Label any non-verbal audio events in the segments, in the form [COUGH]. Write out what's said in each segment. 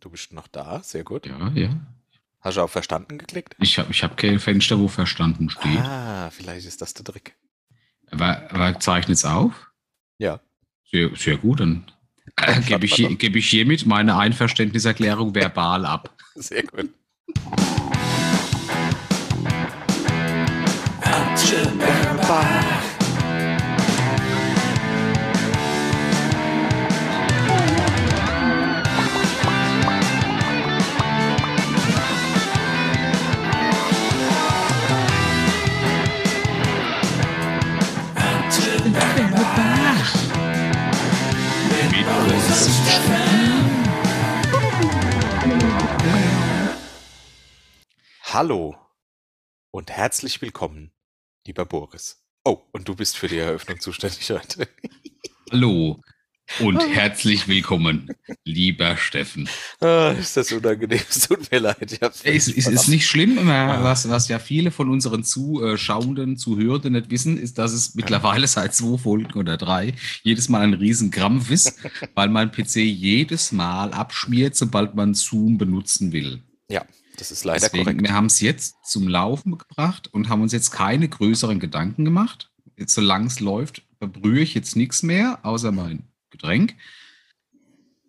Du bist noch da, sehr gut. Ja, ja. Hast du auf Verstanden geklickt? Ich habe ich hab kein Fenster, wo Verstanden steht. Ah, vielleicht ist das der Trick. Aber, aber zeichnet es auf? Ja. Sehr, sehr gut, dann äh, [LAUGHS] gebe ich, geb ich hiermit meine Einverständniserklärung verbal ab. [LAUGHS] Sehr gut. Mit Hallo und herzlich willkommen, lieber Boris. Oh, und du bist für die Eröffnung zuständig heute. Hallo und herzlich willkommen, lieber Steffen. Ah, ist das unangenehm? Es tut mir leid. Ich hab's Es ist, ist, nicht schlimm, immer, was, was ja viele von unseren Zuschauenden, Zuhörenden nicht wissen, ist, dass es mittlerweile seit zwei Folgen oder drei jedes Mal ein Riesenkrampf ist, weil mein PC jedes Mal abschmiert, sobald man Zoom benutzen will. Ja, das ist leider Deswegen, korrekt. wir haben es jetzt zum Laufen gebracht und haben uns jetzt keine größeren Gedanken gemacht. Solange es läuft, verbrühe ich jetzt nichts mehr, außer mein Getränk.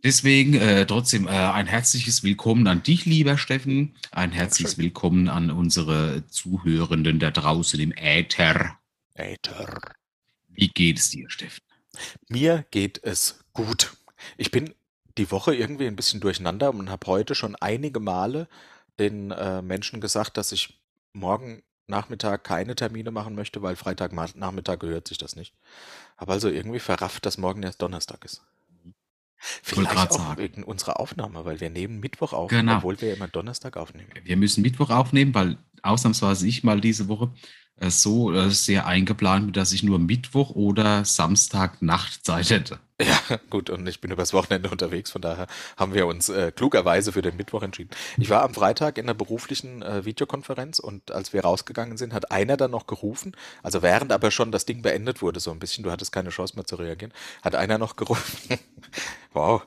Deswegen äh, trotzdem äh, ein herzliches Willkommen an dich, lieber Steffen. Ein herzliches Dankeschön. Willkommen an unsere Zuhörenden da draußen im Äther. Äther. Wie geht es dir, Steffen? Mir geht es gut. Ich bin die Woche irgendwie ein bisschen durcheinander und habe heute schon einige Male den äh, Menschen gesagt, dass ich morgen Nachmittag keine Termine machen möchte, weil Freitag Ma- Nachmittag gehört sich das nicht. Habe also irgendwie verrafft, dass morgen erst Donnerstag ist. Vielleicht grad auch sagen. wegen unserer Aufnahme, weil wir nehmen Mittwoch auf, Genau. obwohl wir immer Donnerstag aufnehmen. Wir müssen Mittwoch aufnehmen, weil ausnahmsweise ich mal diese Woche äh, so äh, sehr eingeplant bin, dass ich nur Mittwoch oder Samstag Nachtzeit hätte. Ja, [LAUGHS] gut, und ich bin übers Wochenende unterwegs, von daher haben wir uns äh, klugerweise für den Mittwoch entschieden. Ich war am Freitag in einer beruflichen äh, Videokonferenz und als wir rausgegangen sind, hat einer dann noch gerufen, also während aber schon das Ding beendet wurde, so ein bisschen, du hattest keine Chance mehr zu reagieren, hat einer noch gerufen. [LAUGHS] wow.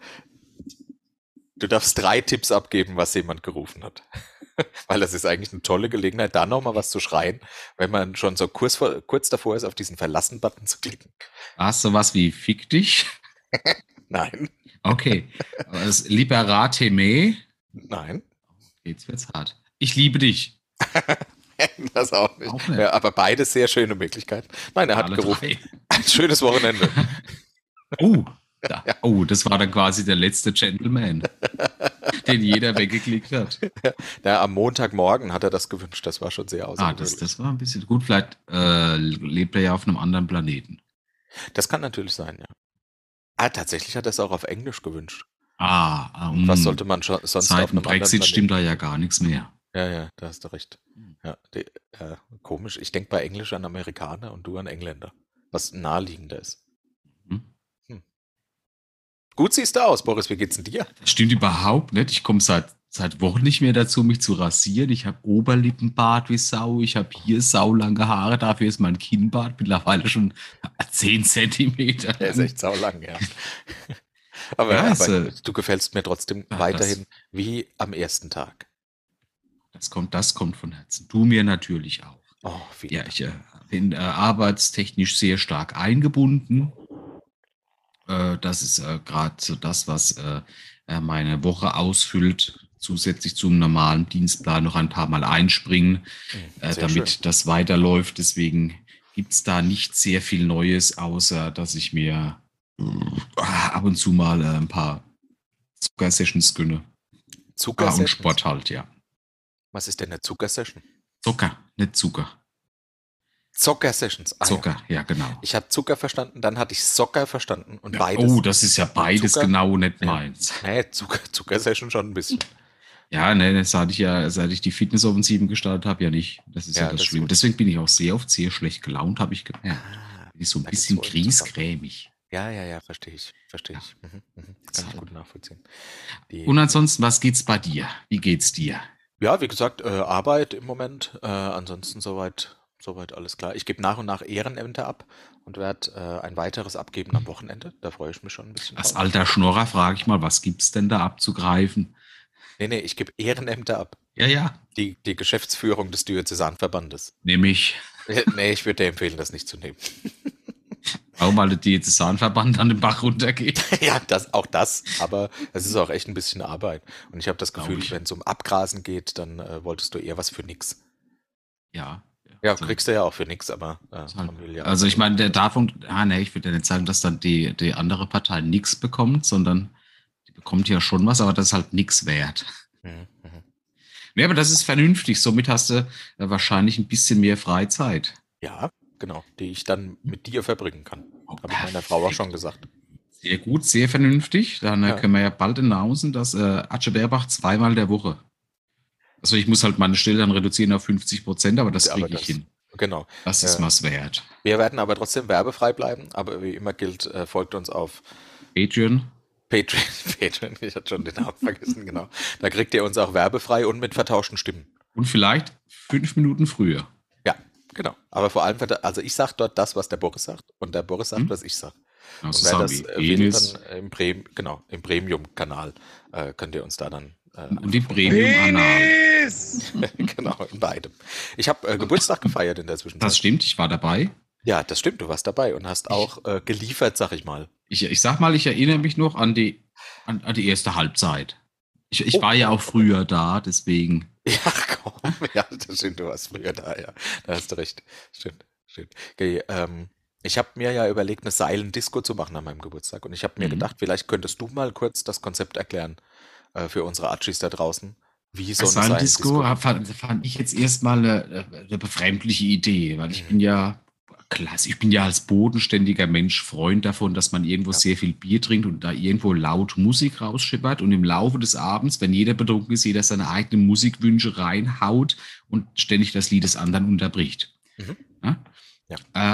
Du darfst drei Tipps abgeben, was jemand gerufen hat. [LAUGHS] Weil das ist eigentlich eine tolle Gelegenheit, da nochmal was zu schreien, wenn man schon so kurz, vor, kurz davor ist, auf diesen Verlassen-Button zu klicken. Hast du was wie Fick dich? [LAUGHS] Nein, Okay. Das Liberate me. nein. Jetzt wird's hart. Ich liebe dich. [LAUGHS] Das auch nicht. Auch nicht. Ja, aber beide sehr schöne Möglichkeiten. Nein, er hat Alle gerufen. drei. [LAUGHS] Ein schönes Wochenende. Oh, da, oh, das war dann quasi der letzte Gentleman, den jeder weggeklickt hat. Ja, am Montagmorgen hat er das gewünscht. Das war schon sehr Ah, außergewöhnlich. das, das war ein bisschen gut. Vielleicht äh, lebt er ja auf einem anderen Planeten. das kann natürlich sein, ja. Ah, tatsächlich hat er es auch auf Englisch gewünscht. Ah, ah, Was mm. sollte man schon, sonst Seit auf dem Brexit stimmt da ja gar nichts mehr. Ja, ja, da hast du recht. Ja, die, äh, komisch. Ich denke bei Englisch an Amerikaner und du an Engländer. Was naheliegender ist. Hm? Gut siehst du aus, Boris. Wie geht's denn dir? Das stimmt überhaupt nicht. Ich komme seit, seit Wochen nicht mehr dazu, mich zu rasieren. Ich habe Oberlippenbart wie Sau. Ich habe hier saulange Haare. Dafür ist mein Kinnbart mittlerweile schon 10 Zentimeter. Der ist echt saulang, ja. [LAUGHS] aber Ja, aber äh, du gefällst mir trotzdem ja, weiterhin wie am ersten Tag. Das kommt, das kommt von Herzen. Du mir natürlich auch. Oh, Ja, ich äh, bin äh, arbeitstechnisch sehr stark eingebunden. Äh, das ist äh, gerade so das, was meine Woche ausfüllt. Zusätzlich zum normalen Dienstplan noch ein paar Mal einspringen, Mhm, äh, damit schön. das weiterläuft. Deswegen gibt es da nicht sehr viel Neues, außer dass ich mir äh, ab und zu mal äh, ein paar Zucker-Sessions gönne. Ah, und Zuckersessions? Sport halt, ja. Was ist denn eine Zuckersession? Zucker, nicht Zucker. Zocker-Sessions. Ah, ja. Zucker, ja, genau. Ich habe Zucker verstanden, dann hatte ich Socker verstanden und beides. Oh, das ist ja beides Zucker? genau nicht Ja. meins. Nee, Zucker, Zuckersession schon ein bisschen. Ja, ne, das hatte ich ja, seit ich die Fitnessoffensiven gestartet habe, ja nicht. Das ist ja, Ja, das das Schlimme. Deswegen bin ich auch sehr oft sehr schlecht gelaunt, habe ich gemerkt. Ah, Bin ich so ein bisschen griesgrämig. Ja, ja, ja, verstehe ich. Verstehe ich. Mhm, mhm. Kann ich gut nachvollziehen. Die, Und ansonsten, was geht's bei dir? Wie geht's dir? ja, wie gesagt, äh, Arbeit im Moment. Äh, ansonsten soweit, soweit alles klar. Ich gebe nach und nach Ehrenämter ab und werde äh, ein weiteres abgeben am Wochenende. Da freue ich mich schon ein bisschen. Als drauf. alter Schnorrer frage ich mal, was gibt's denn da abzugreifen? Nee, nee, ich gebe Ehrenämter ab. Ja, ja. Die, die Geschäftsführung des Diözesanverbandes. Nämlich, Äh, Nee, ich würde dir empfehlen, das nicht zu nehmen. [LAUGHS] auch mal der Diözesanverband an den Bach runtergeht. [LAUGHS] ja, das, auch das, aber es ist auch echt ein bisschen Arbeit. Und ich habe das Gefühl, ich. wenn es um Abgrasen geht, dann äh, wolltest du eher was für nix. Ja. Ja, So. kriegst du ja auch für nix, aber äh, halt- Also ich meine, der davon, ah ne, ich würde ja nicht sagen, dass dann die, die andere Partei nichts bekommt, sondern bekommt ja schon was, aber das ist halt nichts wert. Mhm. Nee, aber das ist vernünftig. Somit hast du äh, wahrscheinlich ein bisschen mehr Freizeit. Ja, genau, die ich dann mit dir verbringen kann. Oh, Habe ich meiner Frau auch schon gesagt. Sehr gut, sehr vernünftig. Dann äh, Ja. können wir ja bald announcen, dass äh, Atze Berbach zweimal der Woche. Also ich muss halt meine Stelle dann reduzieren auf 50 Prozent, aber das Ja, kriege ich das- hin. Genau. Das ist Ja. was wert. Wir werden aber trotzdem werbefrei bleiben, aber wie immer gilt, äh, folgt uns auf Patreon. Patreon. [LAUGHS] Patreon, ich hatte schon den Namen vergessen, genau. Da kriegt ihr uns auch werbefrei und mit vertauschten Stimmen. Und vielleicht fünf Minuten früher. Ja, genau. Aber vor allem, also ich sage dort das, was der Boris sagt und der Boris sagt, Hm. was ich sage. Also Und wer das äh, will, Enis dann im, Prem genau, im Premium-Kanal äh, könnt ihr uns da dann äh, und die Premium-Anal. [LAUGHS] genau, in beidem. Ich habe äh, Geburtstag gefeiert in der Zwischenzeit. Das stimmt, ich war dabei. ja, das stimmt, du warst dabei und hast auch äh, geliefert, sag ich mal. Ich, ich sag mal, ich erinnere mich noch an die, an, an die erste Halbzeit. Ich, ich Oh. war ja auch früher da, deswegen. Ja, komm, [LAUGHS] ja, das stimmt, du warst früher da, ja. Da hast du recht. Stimmt, stimmt. Okay, ähm, ich habe mir ja überlegt, eine Seilendisco zu machen an meinem Geburtstag und ich habe mir Mhm. gedacht, vielleicht könntest du mal kurz das Konzept erklären äh, für unsere Achis da draußen, wie so Seilendisco fand, fand ich jetzt erstmal eine, eine befremdliche Idee, weil ich Mhm. bin ja klasse, ich bin ja als bodenständiger Mensch Freund davon, dass man irgendwo Ja. sehr viel Bier trinkt und da irgendwo laut Musik rausschippert und im Laufe des Abends, wenn jeder betrunken ist, jeder seine eigenen Musikwünsche reinhaut und ständig das Lied des anderen unterbricht. Mhm. Ja?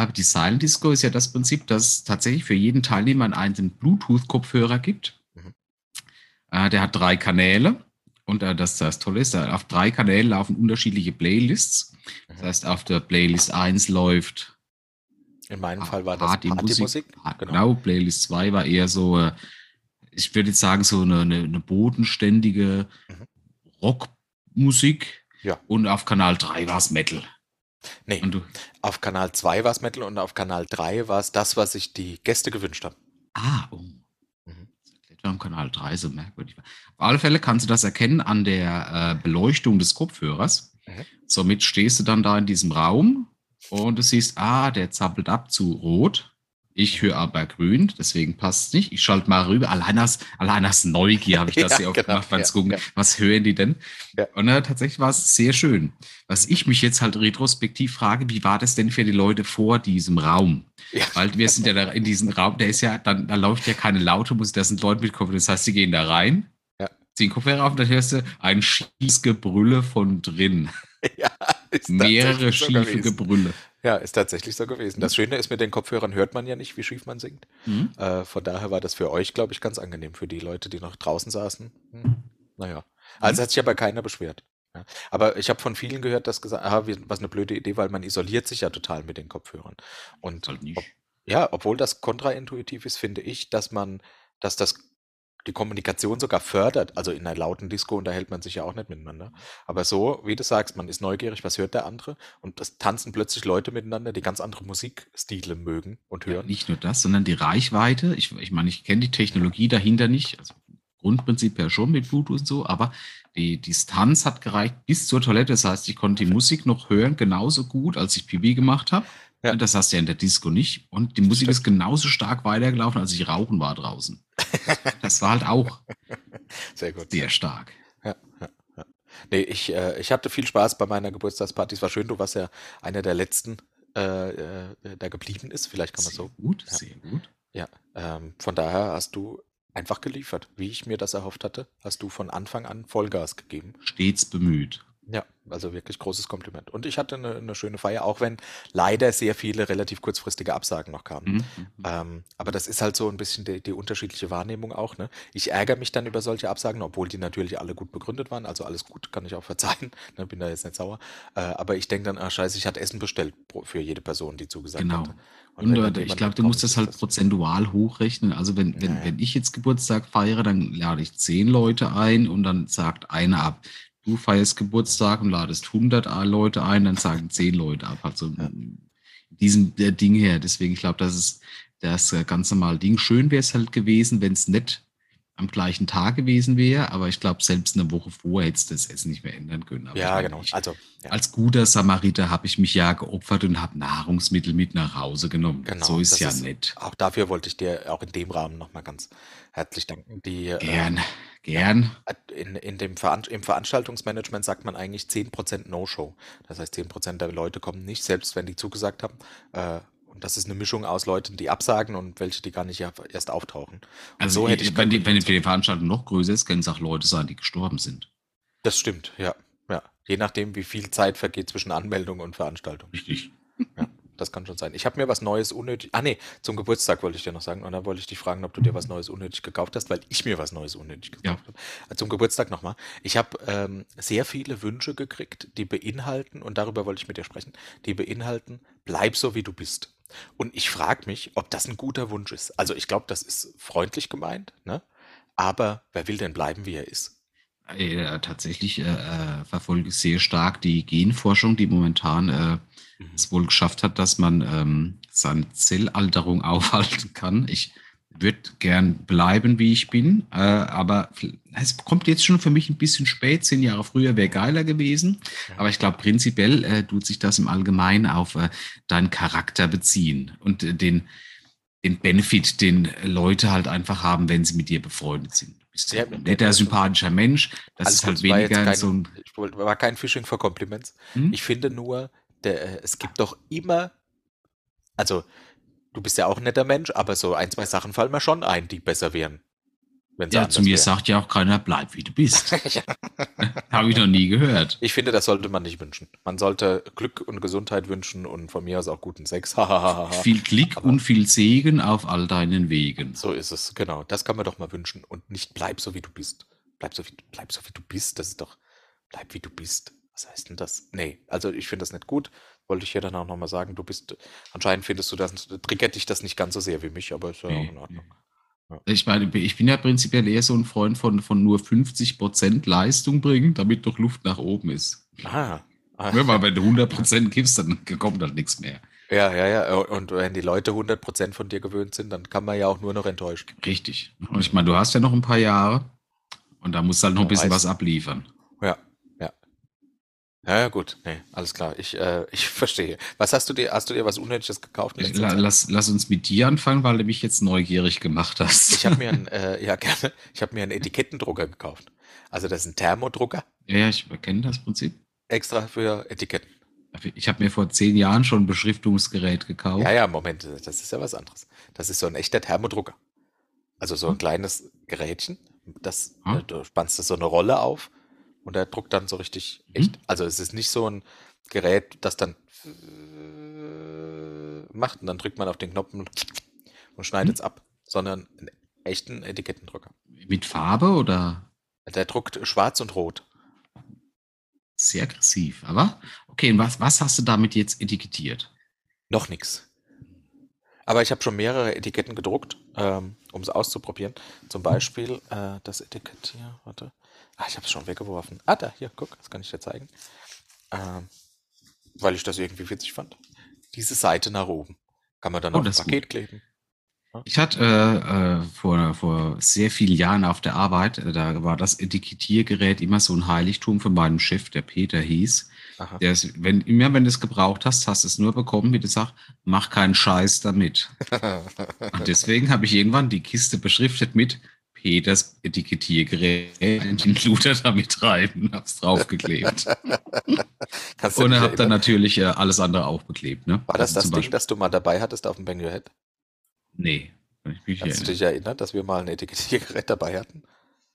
Äh, die Silent Disco ist ja das Prinzip, dass es tatsächlich für jeden Teilnehmer einen Bluetooth-Kopfhörer gibt. Mhm. Äh, der hat drei Kanäle. Und äh, das, das Tolle ist, auf drei Kanälen laufen unterschiedliche Playlists. Das Mhm. heißt, auf der Playlist 1 läuft In meinem Fall war das Partymusik. Partymusik. Pa- Genau. Genau, Playlist 2 war eher so, äh, ich würde jetzt sagen, so eine, eine, bodenständige Mhm. Rockmusik. Ja. Und auf Kanal 3 war es Metal. Nee, auf Kanal 2 war es Metal und auf Kanal 3 war es das, was sich die Gäste gewünscht haben. ah, oh. Mhm. Etwa am Kanal 3 so merkwürdig. war. Auf alle Fälle kannst du das erkennen an der äh, Beleuchtung des Kopfhörers. Mhm. Somit stehst du dann da in diesem Raum und du siehst, ah, der zappelt ab zu rot. Ich höre aber grün, deswegen passt es nicht. Ich schalte mal rüber. Allein aus, allein aus Neugier habe ich [LAUGHS] das Ja, hier auch genau, gemacht, beim ja, Gucken. ja. Was hören die denn? Ja. Und äh, tatsächlich war es sehr schön. Was ich mich jetzt halt retrospektiv frage, wie war das denn für die Leute vor diesem Raum? Ja. Weil wir sind ja da in diesem Raum, der ist ja, dann, da läuft ja keine laute Musik, da sind Leute mit Kopfhörer. Das heißt, sie gehen da rein, Ja. ziehen Kopfhörer auf und dann hörst du ein Schießgebrülle von drin. [LAUGHS] ja, Mehrere so schiefe gewesen. Gebrülle. Ja, ist tatsächlich so gewesen. Das Schöne ist, mit den Kopfhörern hört man ja nicht, wie schief man singt. Mhm. Äh, von daher war das für euch, glaube ich, ganz angenehm. Für die Leute, die noch draußen saßen. Hm. Naja. Also hat sich aber keiner beschwert. Ja. Aber ich habe von vielen gehört, dass gesagt, ah, wie- was eine blöde Idee, weil man isoliert sich ja total mit den Kopfhörern. Und Halt nicht. ob, ja, obwohl das kontraintuitiv ist, finde ich, dass man, dass das die Kommunikation sogar fördert. Also in einer lauten Disco unterhält man sich ja auch nicht miteinander. Aber so, wie du sagst, man ist neugierig, was hört der andere? Und es tanzen plötzlich Leute miteinander, die ganz andere Musikstile mögen und Ja, hören. nicht nur das, sondern die Reichweite. Ich, ich meine, ich kenne die Technologie dahinter nicht. Also Grundprinzip ja schon mit Bluetooth und so, aber die Distanz hat gereicht bis zur Toilette. Das heißt, ich konnte die Musik noch hören, genauso gut, als ich Pipi gemacht habe. Ja. Das hast du ja in der Disco nicht. Und die Musik ist genauso stark weitergelaufen, als ich rauchen war draußen. [LAUGHS] Das war halt auch Sehr gut. sehr stark. Ja, ja, ja. Nee, ich, äh, ich hatte viel Spaß bei meiner Geburtstagsparty. Es war schön, du warst ja einer der letzten, äh, äh, der geblieben ist. Vielleicht kann man Sehr so. gut, Ja. sehr gut. Ja, ähm, von daher hast du einfach geliefert. Wie ich mir das erhofft hatte, hast du von Anfang an Vollgas gegeben. Stets bemüht. Ja, also wirklich großes Kompliment. Und ich hatte eine, eine schöne Feier, auch wenn leider sehr viele relativ kurzfristige Absagen noch kamen. Mhm. Ähm, aber das ist halt so ein bisschen die, die unterschiedliche Wahrnehmung auch. Ne? Ich ärgere mich dann über solche Absagen, obwohl die natürlich alle gut begründet waren. Also alles gut, kann ich auch [LAUGHS] verzeihen. Ne? Bin da jetzt nicht sauer. Äh, aber ich denke dann, ah scheiße, ich hatte Essen bestellt für jede Person, die zugesagt Genau. hatte. Und, wenn äh, ich glaube, du musst das halt prozentual hochrechnen. Also wenn, wenn, ja. wenn ich jetzt Geburtstag feiere, dann lade ich zehn Leute ein und dann sagt einer ab, du feierst Geburtstag und ladest 100 Leute ein, dann sagen zehn Leute ab. Also Ja. diesem äh, Ding her. Deswegen, ich glaube, das ist das äh, ganz normale Ding. Schön wäre es halt gewesen, wenn es nicht am gleichen Tag gewesen wäre, aber ich glaube, selbst eine Woche vorher hätte es das Essen nicht mehr ändern können. Aber Ja, genau. Ich, Also, ja. als guter Samariter habe ich mich ja geopfert und habe Nahrungsmittel mit nach Hause genommen. Genau, so ist ja ist- nett. Auch dafür wollte ich dir auch in dem Rahmen nochmal ganz herzlich danken. Die, äh, Gern, gern. in, in dem Veran Im Veranstaltungsmanagement sagt man eigentlich 10% No-Show. Das heißt, 10% der Leute kommen nicht, selbst wenn die zugesagt haben. Äh, und das ist eine Mischung aus Leuten, die absagen und welche, die gar nicht ja- erst auftauchen. Und Also so hätte ich wenn, die, wenn die Veranstaltung noch größer ist, können es auch Leute sein, die gestorben sind. Das stimmt, ja. ja. Je nachdem, wie viel Zeit vergeht zwischen Anmeldung und Veranstaltung. Richtig. Ja, das kann schon sein. Ich habe mir was Neues unnötig. Ah, nee, zum Geburtstag wollte ich dir noch sagen. Und dann wollte ich dich fragen, ob du dir was Neues unnötig gekauft hast, weil ich mir was Neues unnötig gekauft habe. Also zum Geburtstag nochmal. Ich habe ähm, sehr viele Wünsche gekriegt, die beinhalten, und darüber wollte ich mit dir sprechen, die beinhalten, bleib so wie du bist. Und ich frage mich, ob das ein guter Wunsch ist. Also ich glaube, das ist freundlich gemeint, ne? Aber wer will denn bleiben, wie er ist? Äh, tatsächlich äh, äh, verfolge ich sehr stark die Genforschung, die momentan äh, Mhm. es wohl geschafft hat, dass man ähm, seine Zellalterung [LAUGHS] aufhalten kann. Ich würde gern bleiben, wie ich bin, äh, aber es kommt jetzt schon für mich ein bisschen spät. Zehn Jahre früher wäre geiler gewesen. Aber ich glaube, prinzipiell äh, tut sich das im Allgemeinen auf äh, deinen Charakter beziehen und äh, den, den Benefit, den Leute halt einfach haben, wenn sie mit dir befreundet sind. Du bist Ja, ein netter, sympathischer Mensch. Das ist halt weniger kein, so ein. ich wollte- war kein Fishing for Compliments. Hm? Ich finde nur, der, äh, es gibt doch immer, also du bist ja auch ein netter Mensch, aber so ein, zwei Sachen fallen mir schon ein, die besser wären. Ja, zu mir wären. sagt ja auch keiner, bleib wie du bist. [LAUGHS] [LAUGHS] Habe ich noch nie gehört. Ich finde, das sollte man nicht wünschen. Man sollte Glück und Gesundheit wünschen und von mir aus auch guten Sex. [LAUGHS] Viel Klick Aber- und viel Segen auf all deinen Wegen. so ist es, genau. Das kann man doch mal wünschen und nicht bleib so, wie du bist. Bleib so, wie, bleib so, wie du bist. Das ist doch, bleib wie du bist. Was heißt denn das? Nee, also ich finde das nicht gut. Wollte ich ja dann auch nochmal sagen. Du bist, anscheinend findest du das, triggert dich das nicht ganz so sehr wie mich, aber ist ja auch in Ordnung. Ich meine, ich bin ja prinzipiell eher so ein Freund von, von nur 50% Leistung bringen, damit doch Luft nach oben ist. Ah. Ja, weil wenn du 100% gibst, dann kommt halt nichts mehr. Ja, ja, ja. Und wenn die Leute 100% von dir gewöhnt sind, dann kann man ja auch nur noch enttäuschen. Richtig. Und ich meine, du hast ja noch ein paar Jahre und da musst du halt noch ein Ja, bisschen was abliefern. Ja, ja. Gut. Nee, alles klar. Ich, äh, ich [LAUGHS] verstehe. Was hast du dir, hast du dir was Unnötiges gekauft? La, lass, lass uns mit dir anfangen, weil du mich jetzt neugierig gemacht hast. Ich habe mir [LAUGHS] einen, äh, ja gerne, ich habe mir einen Etikettendrucker gekauft. Also das ist ein Thermodrucker, ja, ja, ich kenne das Prinzip. extra für Etiketten. Ich habe mir vor zehn Jahren schon ein Beschriftungsgerät gekauft. Ja, ja, Moment, das ist ja was anderes. Das ist so ein echter Thermodrucker. Also so ein Hm. kleines Gerätchen, das, Hm. äh, du spannst das so eine Rolle auf und der druckt dann so richtig Hm. echt. Also es ist nicht so ein Gerät, das dann macht und dann drückt man auf den Knopf und schneidet es ab, sondern einen echten Etikettendrucker. Mit Farbe oder Der druckt schwarz und rot. sehr aggressiv. Aber okay, und was, was hast du damit jetzt etikettiert? Noch nix. Aber ich habe schon mehrere Etiketten gedruckt, ähm, um es auszuprobieren. Zum Beispiel äh, das Etikett hier, warte. Ah, ich habe es schon weggeworfen. Ah, da, hier, guck, das kann ich dir zeigen. Ähm, weil ich das irgendwie witzig fand. Diese Seite nach oben. Kann man dann Oh, auf das Paket kleben. Ich hatte äh, äh, vor, vor sehr vielen Jahren auf der Arbeit, äh, da war das Etikettiergerät immer so ein Heiligtum von meinem Chef, der Peter hieß. Aha. Der ist, wenn, immer wenn du es gebraucht hast, hast du es nur bekommen, wie du sagst, mach keinen Scheiß damit. [LAUGHS] Und deswegen habe ich irgendwann die Kiste beschriftet mit Peters Etikettiergerät in den Luther damit und hab's draufgeklebt. [LAUGHS] Kannst du und habe dann natürlich äh, alles andere auch beklebt. Ne? War das Also das Ding, Beispiel- das du mal dabei hattest auf dem Bang Your Head? Nee. Kannst du erinnern. dich erinnern, dass wir mal ein Etikettiergerät dabei hatten?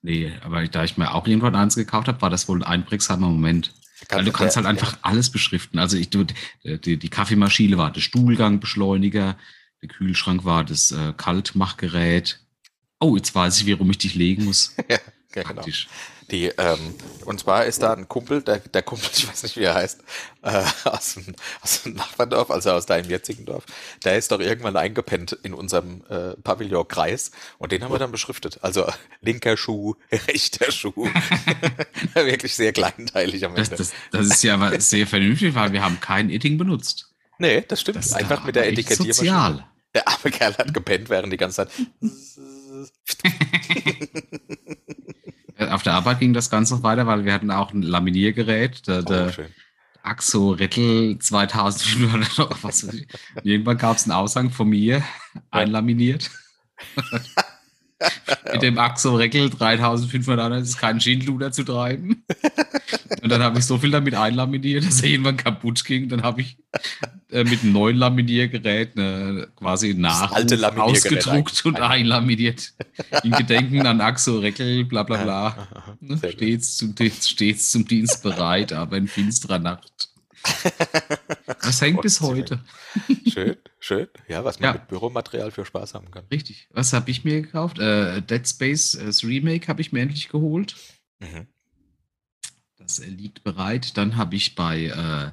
Nee, aber da ich mir auch irgendwann eins gekauft habe, war das wohl ein einprägsamer Moment. Weil du kannst halt einfach alles beschriften. Also ich, du, die, die Kaffeemaschine war der Stuhlgangbeschleuniger, der Kühlschrank war das äh, Kaltmachgerät. Oh, jetzt weiß ich, warum ich dich legen muss. [LAUGHS] ja, genau. Praktisch. Die, ähm, und zwar ist da ein Kumpel, der, der Kumpel, [LAUGHS] ich weiß nicht, wie er heißt, äh, aus, dem, aus dem Nachbardorf, also aus deinem jetzigen Dorf, der ist doch irgendwann eingepennt in unserem äh, Pavillon-Kreis und den haben wir dann beschriftet. Also linker Schuh, [LAUGHS] rechter Schuh. Wirklich sehr kleinteilig am Ende. Das, das, das ist ja aber sehr vernünftig, weil wir haben kein Edding benutzt. Nee, das stimmt. Das Einfach mit der Etikettiermaschine. Sozial. Der arme Kerl hat gepennt während die ganze Zeit. [LAUGHS] Auf der Arbeit ging das Ganze noch weiter, weil wir hatten auch ein Laminiergerät. Der, der oh, Axo Rettel 2500 was. Irgendwann gab es einen Aushang von mir, einlaminiert. [LAUGHS] Mit dem Axo Reckel 3500 ist kein Schindluder zu treiben. Und dann habe ich so viel damit einlaminiert, dass er irgendwann kaputt ging. Dann habe ich äh, mit einem neuen Laminiergerät ne, quasi nach ausgedruckt und einlaminiert. In Gedenken an Axo Reckel, bla bla bla. Ne, [LAUGHS] stets, zum, stets zum Dienst bereit, aber in finsterer Nacht. [LAUGHS] Das hängt bis heute. Schön, schön. Ja, was man ja. mit Büromaterial für Spaß haben kann. Richtig. Was habe ich mir gekauft? Äh, Dead Space äh, das Remake habe ich mir endlich geholt. Mhm. Das äh, liegt bereit. Dann habe ich bei äh,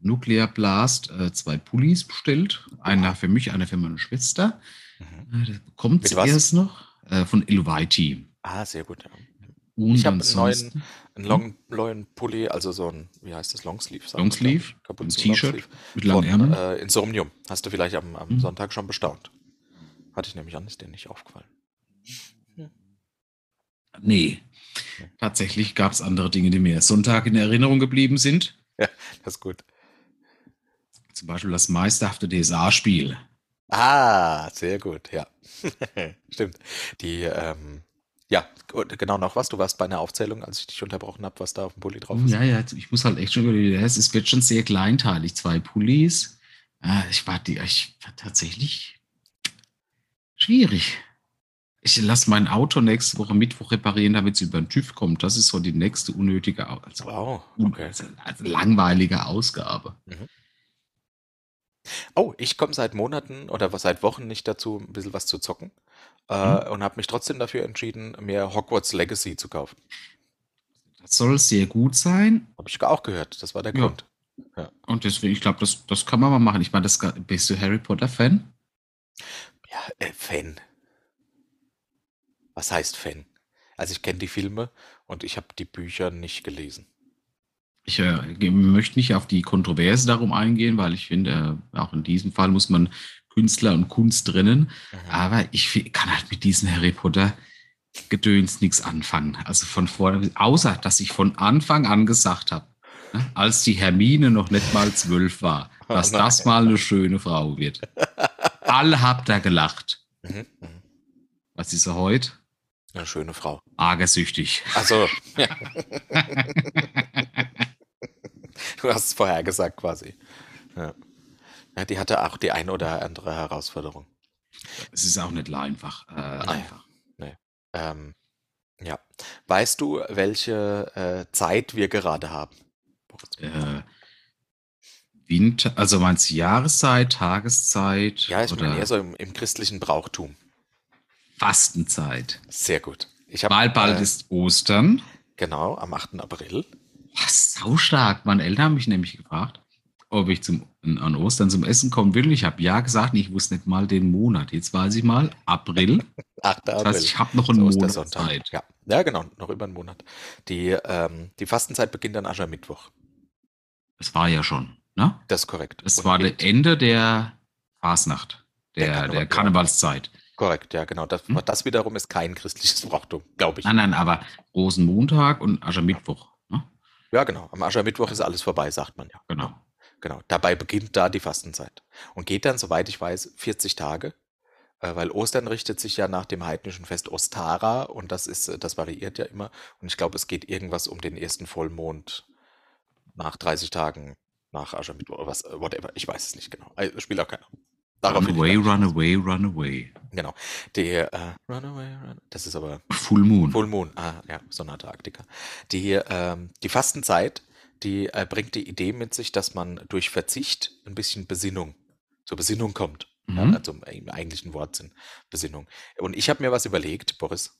Nuclear Blast äh, zwei Pullis bestellt. Einer für mich, einer für meine Schwester. Mhm. Äh, kommt erst noch von Eluviti. Ah, sehr gut. Ja. Und ich habe einen neuen, einen long, neuen Pulli, also so ein, wie heißt das, Longsleeve? Longsleeve, ein T-Shirt mit langen Ärmeln. Äh, Insomnium, hast du vielleicht am, am mhm. Sonntag schon bestaunt. Hatte ich nämlich an, ist dir nicht aufgefallen. Ja. Nee, ja. tatsächlich gab es andere Dinge, die mir Sonntag in Erinnerung geblieben sind. [LAUGHS] Ja, das ist gut. Zum Beispiel das meisterhafte DSA-Spiel. Ah, sehr gut, ja. [LAUGHS] Stimmt. Die, ähm, ja, genau noch was. Du warst bei einer Aufzählung, als ich dich unterbrochen habe, was da auf dem Pulli drauf ist. Ja, ja, ich muss halt echt schon überlegen. Es wird schon sehr kleinteilig. Zwei Pullis. Ah, ich war, die, ich war tatsächlich schwierig. Ich lasse mein Auto nächste Woche Mittwoch reparieren, damit es über den TÜV kommt. Das ist so die nächste unnötige, also, wow, okay. also, also langweilige Ausgabe. Mhm. Oh, ich komme seit Monaten oder seit Wochen nicht dazu, ein bisschen was zu zocken. Äh, mhm. und habe mich trotzdem dafür entschieden, mir Hogwarts Legacy zu kaufen. Das soll sehr gut sein. Habe ich auch gehört, das war der ja. Grund. Ja. Und deswegen, ich glaube, das, das kann man mal machen. Ich meine, bist du Harry Potter-Fan? Ja, äh, Fan. Was heißt Fan? Also ich kenne die Filme und ich habe die Bücher nicht gelesen. Ich äh, möchte nicht auf die Kontroverse darum eingehen, weil ich finde, äh, auch in diesem Fall muss man Künstler und Kunst drinnen. Mhm. Aber ich kann halt mit diesen Harry Potter Gedöns nichts anfangen. Also von vorne, außer dass ich von Anfang an gesagt habe, ne, als die Hermine noch nicht mal zwölf war, [LAUGHS] oh dass oh das mal eine schöne Frau wird. [LAUGHS] Alle habt da gelacht. Mhm. mhm. Was ist sie heute? Eine schöne Frau. Agersüchtig. Also. Ja. [LAUGHS] du hast es vorher gesagt quasi. Ja. Ja, die hatte auch die eine oder andere Herausforderung. Es ist auch nicht einfach. Äh, nee, einfach. Nee. Ähm, ja. Weißt du, welche äh, Zeit wir gerade haben? Äh, Winter, also meinst du Jahreszeit, Tageszeit? Ja, ich meine eher so im, im, christlichen Brauchtum. Fastenzeit. Sehr gut. Ich hab, Mal bald äh, ist Ostern. Genau, am 8. April. Was, sau stark. Meine Eltern haben mich nämlich gefragt, ob ich zum, an Ostern zum Essen kommen will. Ich habe ja gesagt, ich wusste nicht mal den Monat. Jetzt weiß ich mal, April. [LAUGHS] 8. Das heißt, ich habe noch einen Monat Zeit. Ja. ja, genau, noch über einen Monat. Die, ähm, die Fastenzeit beginnt an Aschermittwoch. Es war ja schon, ne? Das ist korrekt. Es war das Ende der Fasnacht, der, der, Karneval, der Karnevalszeit. Korrekt, ja, genau. Das, hm? das wiederum ist kein christliches Brauchtum, glaube ich. Nein, nein, aber Rosenmontag und Aschermittwoch. Ne? Ja, genau. Am Aschermittwoch ist alles vorbei, sagt man ja. Genau. Genau, dabei beginnt da die Fastenzeit und geht dann, soweit ich weiß, 40 Tage, äh, weil Ostern richtet sich ja nach dem heidnischen Fest Ostara und das ist, äh, das variiert ja immer und ich glaube, es geht irgendwas um den ersten Vollmond nach 30 Tagen nach Aschermittwoch oder was, äh, whatever, ich weiß es nicht genau, spielt auch keine Darauf run away, run away, run away. Genau. Die, äh, run away, run, das ist aber Full Moon. Full Moon, ah, ja, so eine Antarktika. Die, ähm, die Fastenzeit die äh, bringt die Idee mit sich, dass man durch Verzicht ein bisschen Besinnung, zur Besinnung kommt. Ja, Mhm. also im, eigentlichen Wortsinn, Besinnung. Und ich habe mir was überlegt, Boris.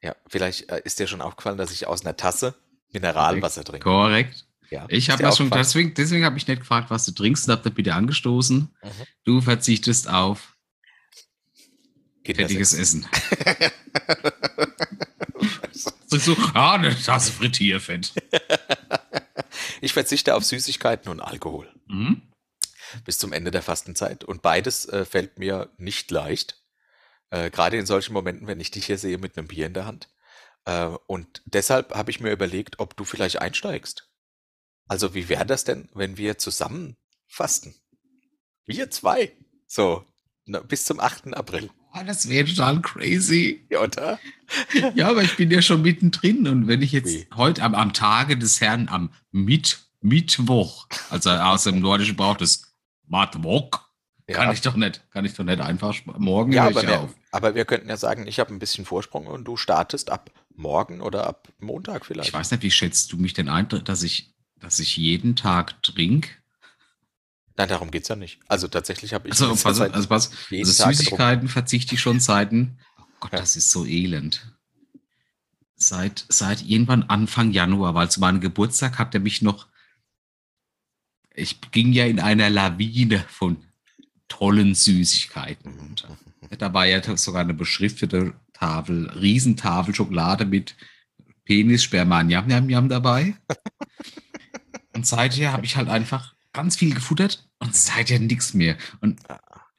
Ja, vielleicht äh, ist dir schon aufgefallen, dass ich aus einer Tasse Mineralwasser trinke. Korrekt. Ja, Ich habe mir schon, deswegen, deswegen habe ich nicht gefragt, was du trinkst und habe da bitte angestoßen. Mhm. Du verzichtest auf fettiges Kindersex. Essen. [LAUGHS] Sagst du, ah, eine Tasse Frittierfett. [LAUGHS] Ich verzichte auf Süßigkeiten und Alkohol Mhm. bis zum Ende der Fastenzeit. Und beides äh, fällt mir nicht leicht. Äh, gerade in solchen Momenten, wenn ich dich hier sehe mit einem Bier in der Hand. Äh, und deshalb habe ich mir überlegt, ob du vielleicht einsteigst. Also, wie wäre das denn, wenn wir zusammen fasten? Wir zwei. So, na, bis zum 8. April. Ah, das wäre total crazy. Ja, oder? [LAUGHS] Ja, aber ich bin ja schon mittendrin. Und wenn ich jetzt Wie? heute am, am Tage des Herrn, am Mitt, Mittwoch, also aus dem Nordischen braucht es Mittwoch, kann ich doch nicht, kann ich doch nicht einfach morgen ja aber, wir, auf. aber wir könnten ja sagen, ich habe ein bisschen Vorsprung und du startest ab morgen oder ab Montag vielleicht. Ich weiß nicht, wie schätzt du mich denn ein, dass ich, dass ich jeden Tag trinke? Nein, darum geht's ja nicht. Also tatsächlich habe ich Also, Zeit also, jeden also Tag. Süßigkeiten verzichte ich schon [LAUGHS] seit, oh Gott, Ja. das ist so elend. Seit, seit irgendwann Anfang Januar, weil zu meinem Geburtstag hat er mich noch, ich ging ja in einer Lawine von tollen Süßigkeiten runter. Da war ja sogar eine beschriftete Tafel, Riesentafel Schokolade mit Penis, Sperma, Jam, Jam, Jam dabei. [LAUGHS] Und seither habe ich halt einfach ganz viel gefuttert und seither nichts mehr. Und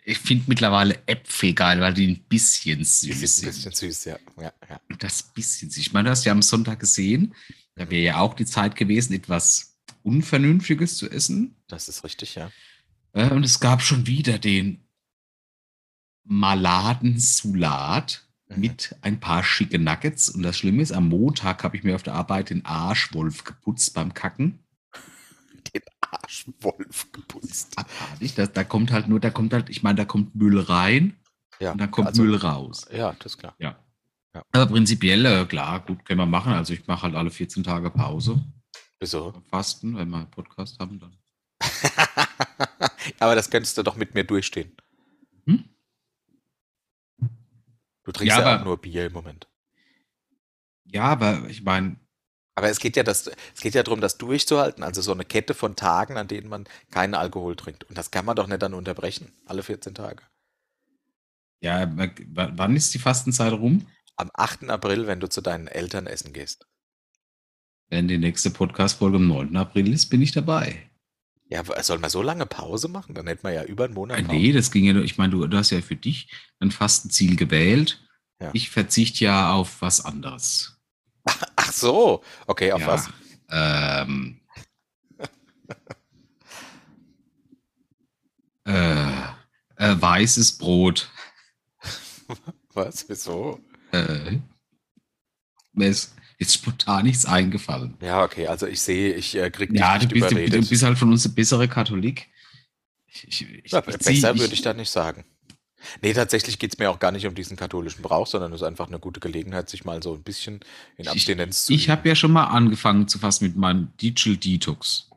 ich finde mittlerweile Äpfel geil, weil die ein bisschen süß sind ein bisschen süß, ja. ja, ja. Das bisschen süß. Ich meine, du hast ja am Sonntag gesehen, da wäre ja auch die Zeit gewesen, etwas Unvernünftiges zu essen. Das ist richtig, ja. Äh, Und es gab schon wieder den Maladensulat Mhm. mit ein paar schicke Nuggets. Und das Schlimme ist, am Montag habe ich mir auf der Arbeit den Arschwolf geputzt beim Kacken. Arschwolf geputzt. Abartig. Da, da kommt halt nur, da kommt halt, ich meine, da kommt Müll rein Ja, und dann kommt also, Müll raus. Ja, das ist klar. Ja. Ja. Aber prinzipiell, äh, klar, gut, können wir machen. Also ich mache halt alle 14 Tage Pause. Wieso? Fasten, wenn wir einen Podcast haben, dann. [LAUGHS] Aber das könntest du doch mit mir durchstehen. Hm? Du trinkst Ja, ja, auch aber- nur Bier im Moment. Ja, aber ich meine, Aber es geht ja, das, es geht ja darum, das durchzuhalten. Also so eine Kette von Tagen, an denen man keinen Alkohol trinkt. Und das kann man doch nicht dann unterbrechen. Alle 14 Tage. ja, wann ist die Fastenzeit rum? Am 8. April, wenn du zu deinen Eltern essen gehst. Wenn die nächste Podcast-Folge am 9. April ist, bin ich dabei. Ja, soll man so lange Pause machen? Dann hätten wir ja über einen Monat Äh, Pause. nee, das ging ja nur, ich meine, du, du hast ja für dich ein Fastenziel gewählt. Ja. Ich verzichte ja auf was anderes. Ach so. Okay, auf ja, was? Ähm, äh, äh, weißes Brot. [LAUGHS] Was? Wieso? Äh, mir ist jetzt spontan nichts eingefallen. Ja, okay. Also ich sehe, ich äh, krieg dich Ja, du nicht bist, du, überredet. du bist halt von uns der bessere Katholik. Ich, ich, ich, Ja, besser würde ich da nicht sagen. Nee, tatsächlich geht es mir auch gar nicht um diesen katholischen Brauch, sondern es ist einfach eine gute Gelegenheit, sich mal so ein bisschen in Ich- Abstinenz zu Ich habe ja schon mal angefangen zu fassen mit meinem Digital Detox.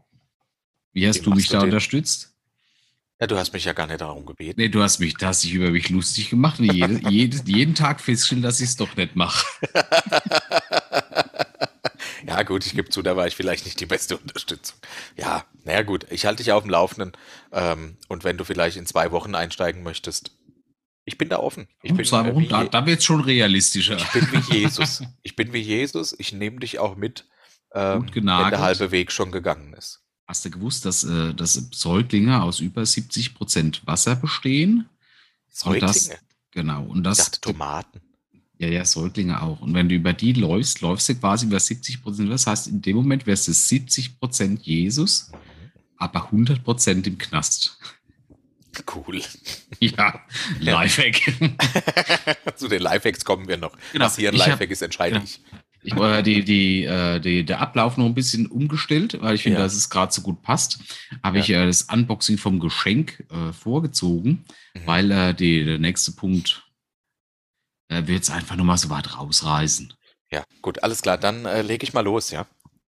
Wie hast Wie du mich du da den? unterstützt? Ja, du hast mich ja gar nicht darum gebeten. Nee, du hast mich, da hast dich über mich lustig gemacht und jede, [LAUGHS] jede, jeden Tag feststellen, dass ich es doch nicht mache. [LAUGHS] ja, gut, ich gebe zu, da war ich vielleicht nicht die beste Unterstützung. Ja, naja, gut, ich halte dich auf dem Laufenden. Ähm, und wenn du vielleicht in zwei Wochen einsteigen möchtest, ich bin da offen. Ich bin, Zwei äh, wie da, da wird es schon realistischer. ich bin wie [LAUGHS] Jesus. Ich bin wie Jesus. Ich nehme dich auch mit, ähm, wenn der halbe Weg schon gegangen ist. Hast du gewusst, dass, äh, dass Säuglinge aus über 70 Prozent Wasser bestehen? Und das, Säuglinge. genau. Und Ich das, dachte Tomaten. ja, ja, Säuglinge auch. Und wenn du über die läufst, läufst du quasi über 70 Prozent. Das heißt, in dem Moment wärst du 70 Prozent Jesus, aber 100 Prozent im Knast. Cool. [LAUGHS] Ja. Lifehack. [LAUGHS] Zu den Lifehacks kommen wir noch. Genau. Was hier ein hab- Lifehack ist, entscheide genau. ich. Habe die, die, äh, die, der Ablauf noch ein bisschen umgestellt, weil ich finde, Ja. dass es gerade so gut passt. Habe Ja. ich äh, das Unboxing vom Geschenk äh, vorgezogen, Mhm. weil äh, die, der nächste Punkt äh, wird es einfach nur mal so weit rausreißen. Ja, gut, alles klar. Dann äh, lege ich mal los, ja.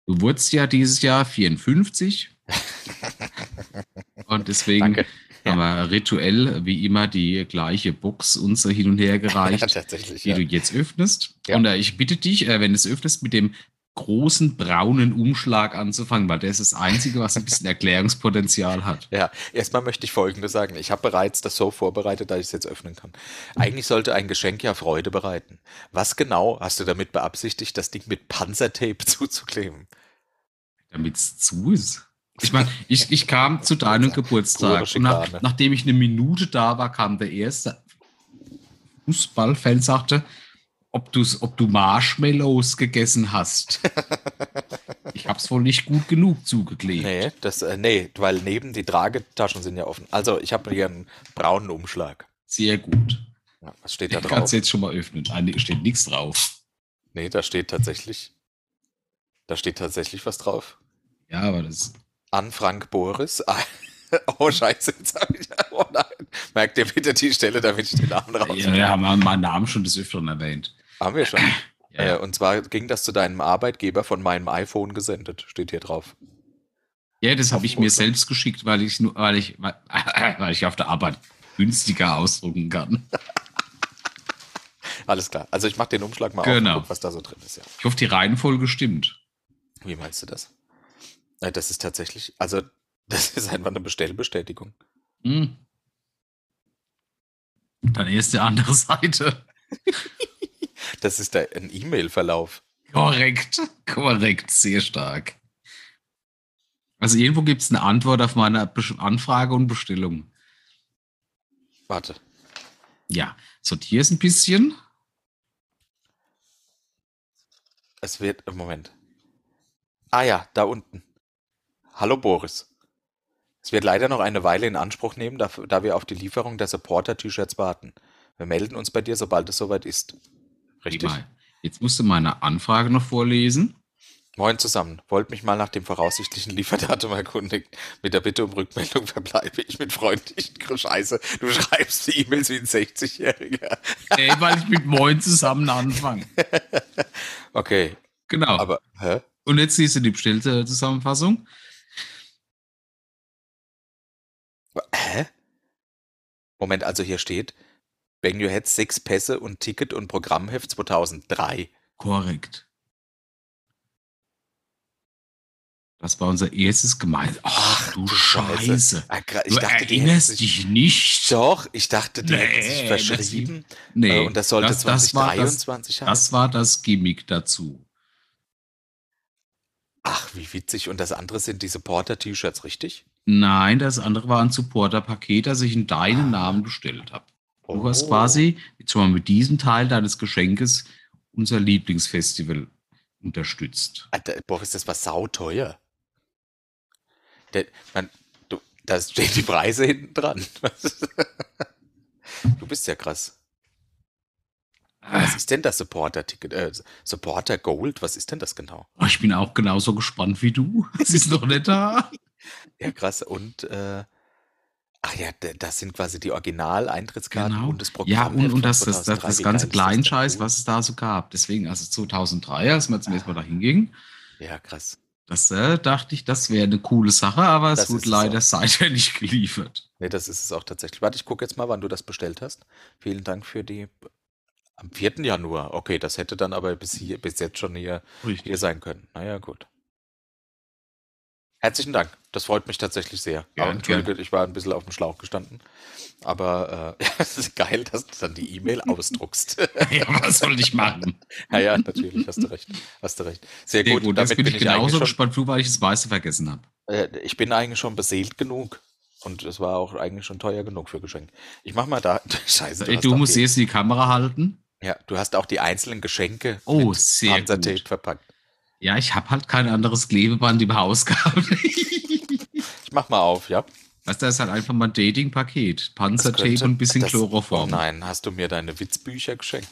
Du wurdest ja dieses Jahr 54. [LAUGHS] Und deswegen Danke. Ja. haben wir rituell wie immer die gleiche Box uns hin und her [LAUGHS] gereicht, Ja, die Ja. du jetzt öffnest. Und äh, ich bitte dich, äh, wenn du es öffnest, mit dem großen braunen Umschlag anzufangen, weil der ist das Einzige, was ein bisschen [LAUGHS] Erklärungspotenzial hat. Ja, erstmal möchte ich Folgendes sagen. Ich habe bereits das so vorbereitet, dass ich es jetzt öffnen kann. Eigentlich sollte ein Geschenk ja Freude bereiten. Was genau hast du damit beabsichtigt, das Ding mit Panzertape [LAUGHS] zuzukleben? Damit es zu ist. Ich meine, ich, ich kam zu deinem Geburtstag und nach, Schikane. nachdem ich eine Minute da war, kam der erste Fußballfan sagte, ob, du's, ob du Marshmallows gegessen hast. [LAUGHS] ich habe es wohl nicht gut genug zugeklebt. Nee, das, äh, nee, weil neben die Tragetaschen sind ja offen. Also, ich habe hier einen braunen Umschlag. Sehr gut. Ja, was steht da Ich kann drauf? es jetzt schon mal öffnen. Nee, steht nichts drauf. Nee, da steht tatsächlich. Da steht tatsächlich was drauf. Ja, aber das. An Frank Boris. [LAUGHS] Ah, Oh, Scheiße, jetzt habe ich. Oh nein. Merkt ihr bitte die Stelle, damit ich den Namen raus. Ja, wir haben meinen Namen schon des Öfteren erwähnt. Haben wir schon. Ja, ja. Äh, und zwar ging das zu deinem Arbeitgeber von meinem iPhone gesendet, steht hier drauf. Ja, das habe ich mir selbst geschickt, weil ich nur, weil ich, weil, [LAUGHS] weil ich auf der Arbeit günstiger ausdrucken kann. [LAUGHS] Alles klar. Also ich mache den Umschlag mal auf Genau. und guck, was da so drin ist. Ja. Ich hoffe, die Reihenfolge stimmt. Wie meinst du das? Äh, Das ist tatsächlich, also [LAUGHS] das ist einfach eine Bestellbestätigung. Hm. Dann erst die andere Seite. [LAUGHS] Das ist der, ein E-Mail-Verlauf. Korrekt, korrekt, sehr stark. Also irgendwo gibt es eine Antwort auf meine Anfrage und Bestellung. Warte. Ja, sortiere es ein bisschen. Es wird, Moment. Ah ja, da unten. Hallo Boris. Es wird leider noch eine Weile in Anspruch nehmen, da, da wir auf die Lieferung der Supporter-T-Shirts warten. Wir melden uns bei dir, sobald es soweit ist. Richtig? Prima. Jetzt musst du meine Anfrage noch vorlesen. Moin zusammen. Wollt mich mal nach dem voraussichtlichen Lieferdatum erkundigen. Mit der Bitte um Rückmeldung verbleibe ich mit freundlichen Scheiße. Du schreibst die E-Mails wie ein 60-Jähriger. Ey, weil ich mit Moin zusammen anfange. [LAUGHS] Okay, Genau. aber, hä? Und jetzt siehst du die bestellte Zusammenfassung. Hä? Moment, also hier steht, Bang Your Head sechs Pässe und Ticket und Programmheft 2003. Korrekt. Das war unser erstes Gemein. Ach, du Scheiße. Ah, gra- Du Ich dachte, hätten erinnerst sich, dich nicht. doch, ich dachte, die hätten sich Nee, verschrieben. Nee, Äh, und das sollte das, das, 2023 haben. das war das Gimmick dazu. Ach, wie witzig. Und das andere sind diese Porter-T-Shirts, richtig? Nein, das andere war ein Supporter-Paket, das ich in deinen Ah. Namen bestellt habe. Du hast Oh. quasi, jetzt mal mit diesem Teil deines Geschenkes, unser Lieblingsfestival unterstützt. Alter, Boris, das war sauteuer. Der, man, du, da stehen die Preise hinten dran. [LAUGHS] du bist ja krass. Was ist denn das Supporter-Ticket? Äh, Supporter Gold, was ist denn das genau? Oh, ich bin auch genauso gespannt wie du. Es ist noch nicht da. Ja, krass. Und, äh, ach ja, das sind quasi die Original-Eintrittskarten Genau. und das Programm. Ja, und, und das, das, das, das ganze Kleinscheiß, was? was es da so gab. Deswegen, also 2003, als wir zum ersten Mal da hingingen, Ja, krass. das äh, dachte ich, das wäre eine coole Sache, aber es Das wurde es leider auch. seither [LAUGHS] nicht geliefert. Nee, das ist es auch tatsächlich. Warte, ich gucke jetzt mal, wann du das bestellt hast. Vielen Dank für die. Am 4. Januar. Okay, das hätte dann aber bis, hier, bis jetzt schon hier, hier sein können. Naja, gut. Herzlichen Dank. Das freut mich tatsächlich sehr. Gerne, aber Entschuldige, ich war ein bisschen auf dem Schlauch gestanden. Aber äh, [LAUGHS] ja, es ist geil, dass du dann die E-Mail ausdruckst. [LAUGHS] ja, was soll ich machen? [LAUGHS] ja, ja, natürlich, hast du recht. Hast du recht. Sehr Sehr gut. gut, damit bin ich eigentlich genauso schon, gespannt, weil ich das meiste vergessen habe. äh, ich bin eigentlich schon beseelt genug. Und es war auch eigentlich schon teuer genug für Geschenke. Ich mach mal da. Scheiße. Ey, hast du musst jetzt die Kamera halten. Ja, du hast auch die einzelnen Geschenke Oh, mit sehr Panzertape verpackt. Ja, ich habe halt kein anderes Klebeband im Haus [LAUGHS] gehabt. Ich mach mal auf, ja? weißt du, das ist halt einfach mal ein Dating-Paket. Panzertape und ein bisschen das- Chloroform. Oh nein, hast du mir deine Witzbücher geschenkt?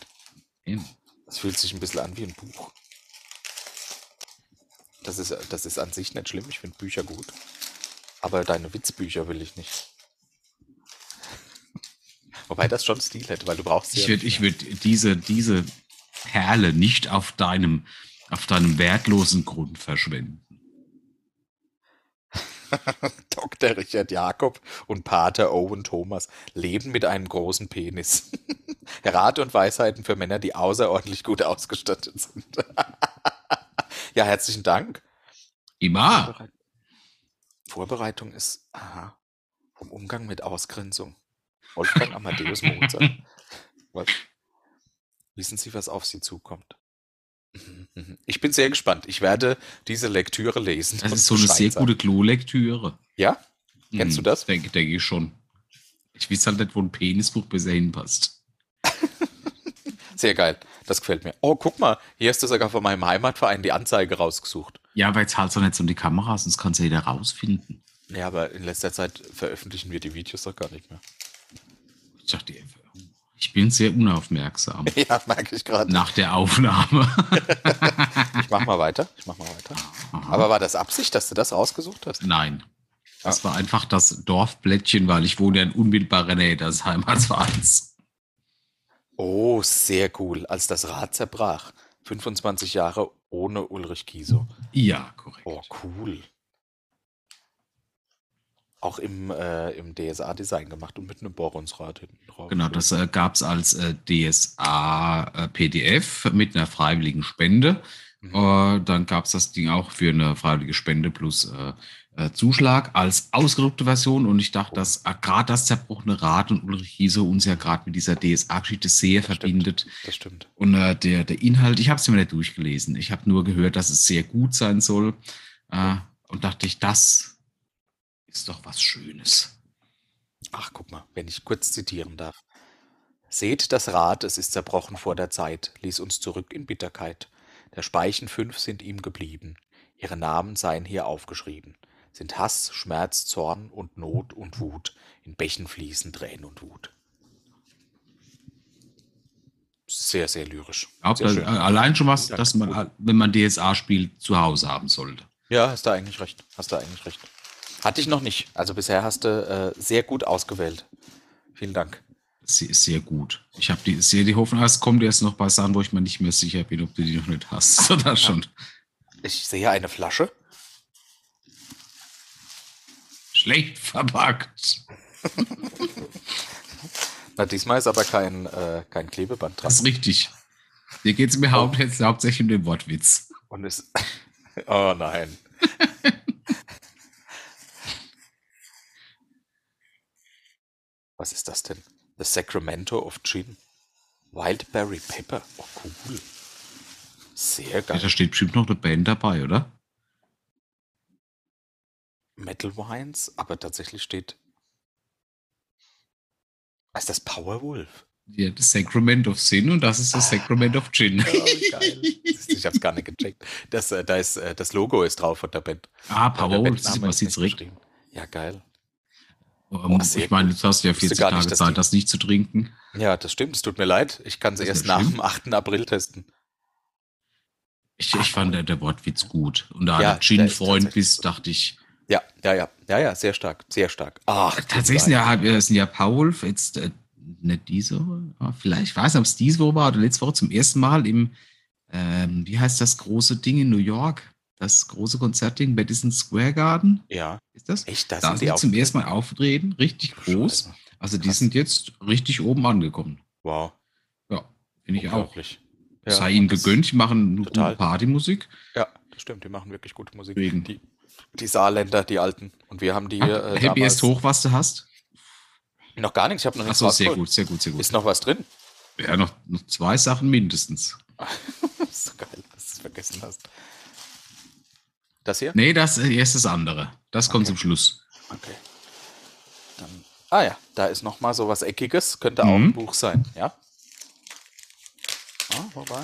Eben. Das fühlt sich ein bisschen an wie ein Buch. Das ist, das ist an sich nicht schlimm, ich finde Bücher gut. Aber deine Witzbücher will ich nicht. Wobei das schon Stil hätte, weil du brauchst Ich ja- würde ich würd diese, diese Perle nicht auf deinem Auf deinem wertlosen Grund verschwenden. [LAUGHS] Dr. Richard Jakob und Pater Owen Thomas leben mit einem großen Penis. [LAUGHS] Rat und Weisheiten für Männer, die außerordentlich gut ausgestattet sind. [LAUGHS] ja, herzlichen Dank. Immer. Vorbereit- Vorbereitung ist aha, vom Umgang mit Ausgrenzung. Wolfgang Amadeus Mozart. Was? Wissen Sie, was auf Sie zukommt? Mhm, mhm. Ich bin sehr gespannt. Ich werde diese Lektüre lesen. Das ist so eine sehr sagen. gute Klo-Lektüre. Ja? Kennst du das? Denke, denke ich schon. Ich weiß halt nicht, wo ein Penisbuch besser hinpasst. [LAUGHS] Sehr geil. Das gefällt mir. Oh, guck mal. Hier ist sogar von meinem Heimatverein die Anzeige rausgesucht. Ja, aber jetzt halt so nicht so in die Kamera, sonst kannst du jeder rausfinden. Ja, aber in letzter Zeit veröffentlichen wir die Videos doch gar nicht mehr. Ich dachte, ich bin sehr unaufmerksam. [LAUGHS] Ja, merke ich gerade. Nach der Aufnahme. [LAUGHS] Ich mach mal weiter. Ich mach mal weiter. Aha. Aber war das Absicht, dass du das rausgesucht hast? Nein. Das war einfach das Dorfblättchen, weil ich wohne in unmittelbarer Nähe des Heimatvereins. Oh, sehr cool. Als das Rad zerbrach. 25 Jahre ohne Ulrich Kieso. Ja, korrekt. Oh, cool. Auch im, äh, im DSA-Design gemacht und mit einem Bohrungsrad hinten drauf. Genau, das äh, gab es als äh, DSA-PDF mit einer freiwilligen Spende. Mhm. Äh, dann gab es das Ding auch für eine freiwillige Spende plus äh, äh, Zuschlag als ausgedruckte Version. Und ich dachte, dass äh, gerade das zerbrochene Rad und Ulrich Hiese uns ja gerade mit dieser DSA-Geschichte sehr Das stimmt. verbindet. Das stimmt. Und äh, der, der Inhalt, ich habe es mir nicht durchgelesen. Ich habe nur gehört, dass es sehr gut sein soll. Äh, und dachte ich, das ist doch was Schönes. Ach, guck mal, wenn ich kurz zitieren darf. Seht das Rad, es ist zerbrochen vor der Zeit, ließ uns zurück in Bitterkeit. Der Speichen fünf sind ihm geblieben, ihre Namen seien hier aufgeschrieben, sind Hass, Schmerz, Zorn und Not und Wut, in Bächen fließen Tränen und Wut. Sehr, sehr lyrisch. Glaub, Sehr schön. äh, allein schon was, dass man, wenn man DSA spielt, zu Hause haben sollte. Ja, hast du eigentlich recht. Hast du eigentlich recht. Hatte ich noch nicht. Also bisher hast du äh, sehr gut ausgewählt. Vielen Dank. Sehr, sehr gut. Ich habe die, sehr die Hoffnung, es kommt erst noch bei Sachen, wo ich mir nicht mehr sicher bin, ob du die noch nicht hast. [LAUGHS] Oder schon Ich sehe eine Flasche. schlecht verpackt. [LAUGHS] Na, diesmal ist aber kein, äh, kein Klebeband dran. Das ist richtig. Hier geht es mir jetzt hauptsächlich um den Wortwitz. Und es. [LAUGHS] Oh nein. Was ist das denn? The Sacramento of Gin. Wildberry Pepper. Oh, cool. Sehr Ja, geil. da steht bestimmt noch eine Band dabei, oder? Metal Wines, aber tatsächlich steht. Ist das Powerwolf? Ja, das Sacrament of Sin und das ist das Sacrament of Gin. Ja, [LAUGHS] wie geil. Ich hab's gar nicht gecheckt. Das, äh, da ist, äh, das Logo ist drauf von der Band. ah, Powerwolf, man ist beschrieben. Ja, geil. Sehr ich meine, du hast ja Wusste 40 gar nicht, Tage dass Zeit, die- das nicht zu trinken. Ja, das stimmt. Es tut mir leid. Ich kann sie erst nach schlimm. dem 8. April testen. Ich, ich fand der, der Wortwitz gut. Und da Ja, du Gin-Freund bist, dachte ich, Ja, ja, ja. Ja, ja, sehr stark. Sehr stark. Ach, tatsächlich sind ja, äh, sind ja Powerwolf jetzt äh, nicht diese Woche, aber vielleicht, ich weiß nicht, ob es diese Woche war oder letzte Woche zum ersten Mal im, ähm, wie heißt das große Ding in New York? Das große Konzertding, Madison Square Garden, Ja, ist das? echt, da Da sind die zum ersten Mal auftreten, richtig groß. Scheiße. Also die Krass. sind jetzt richtig oben angekommen. Wow. Ja, finde ich auch. Ja, Sei ihnen das- gegönnt, die machen Total. gute Partymusik. Ja, das stimmt. Die machen wirklich gute Musik. Deswegen. Die, die Saarländer, die Alten. Und wir haben die Ah, äh, damals erst hoch, was du hast. noch gar nichts. Ich habe noch nichts Achso, sehr gut, sehr gut, sehr gut. Ist noch was drin? Ja, noch, noch zwei Sachen mindestens. [LAUGHS] so geil, dass du es vergessen hast. Das hier? Nee, das äh, erst das andere. Das kommt Okay. zum Schluss. Okay. Dann, ah ja, da ist noch mal so was Eckiges. Könnte auch Mhm. ein Buch sein, ja? Ah, wobei.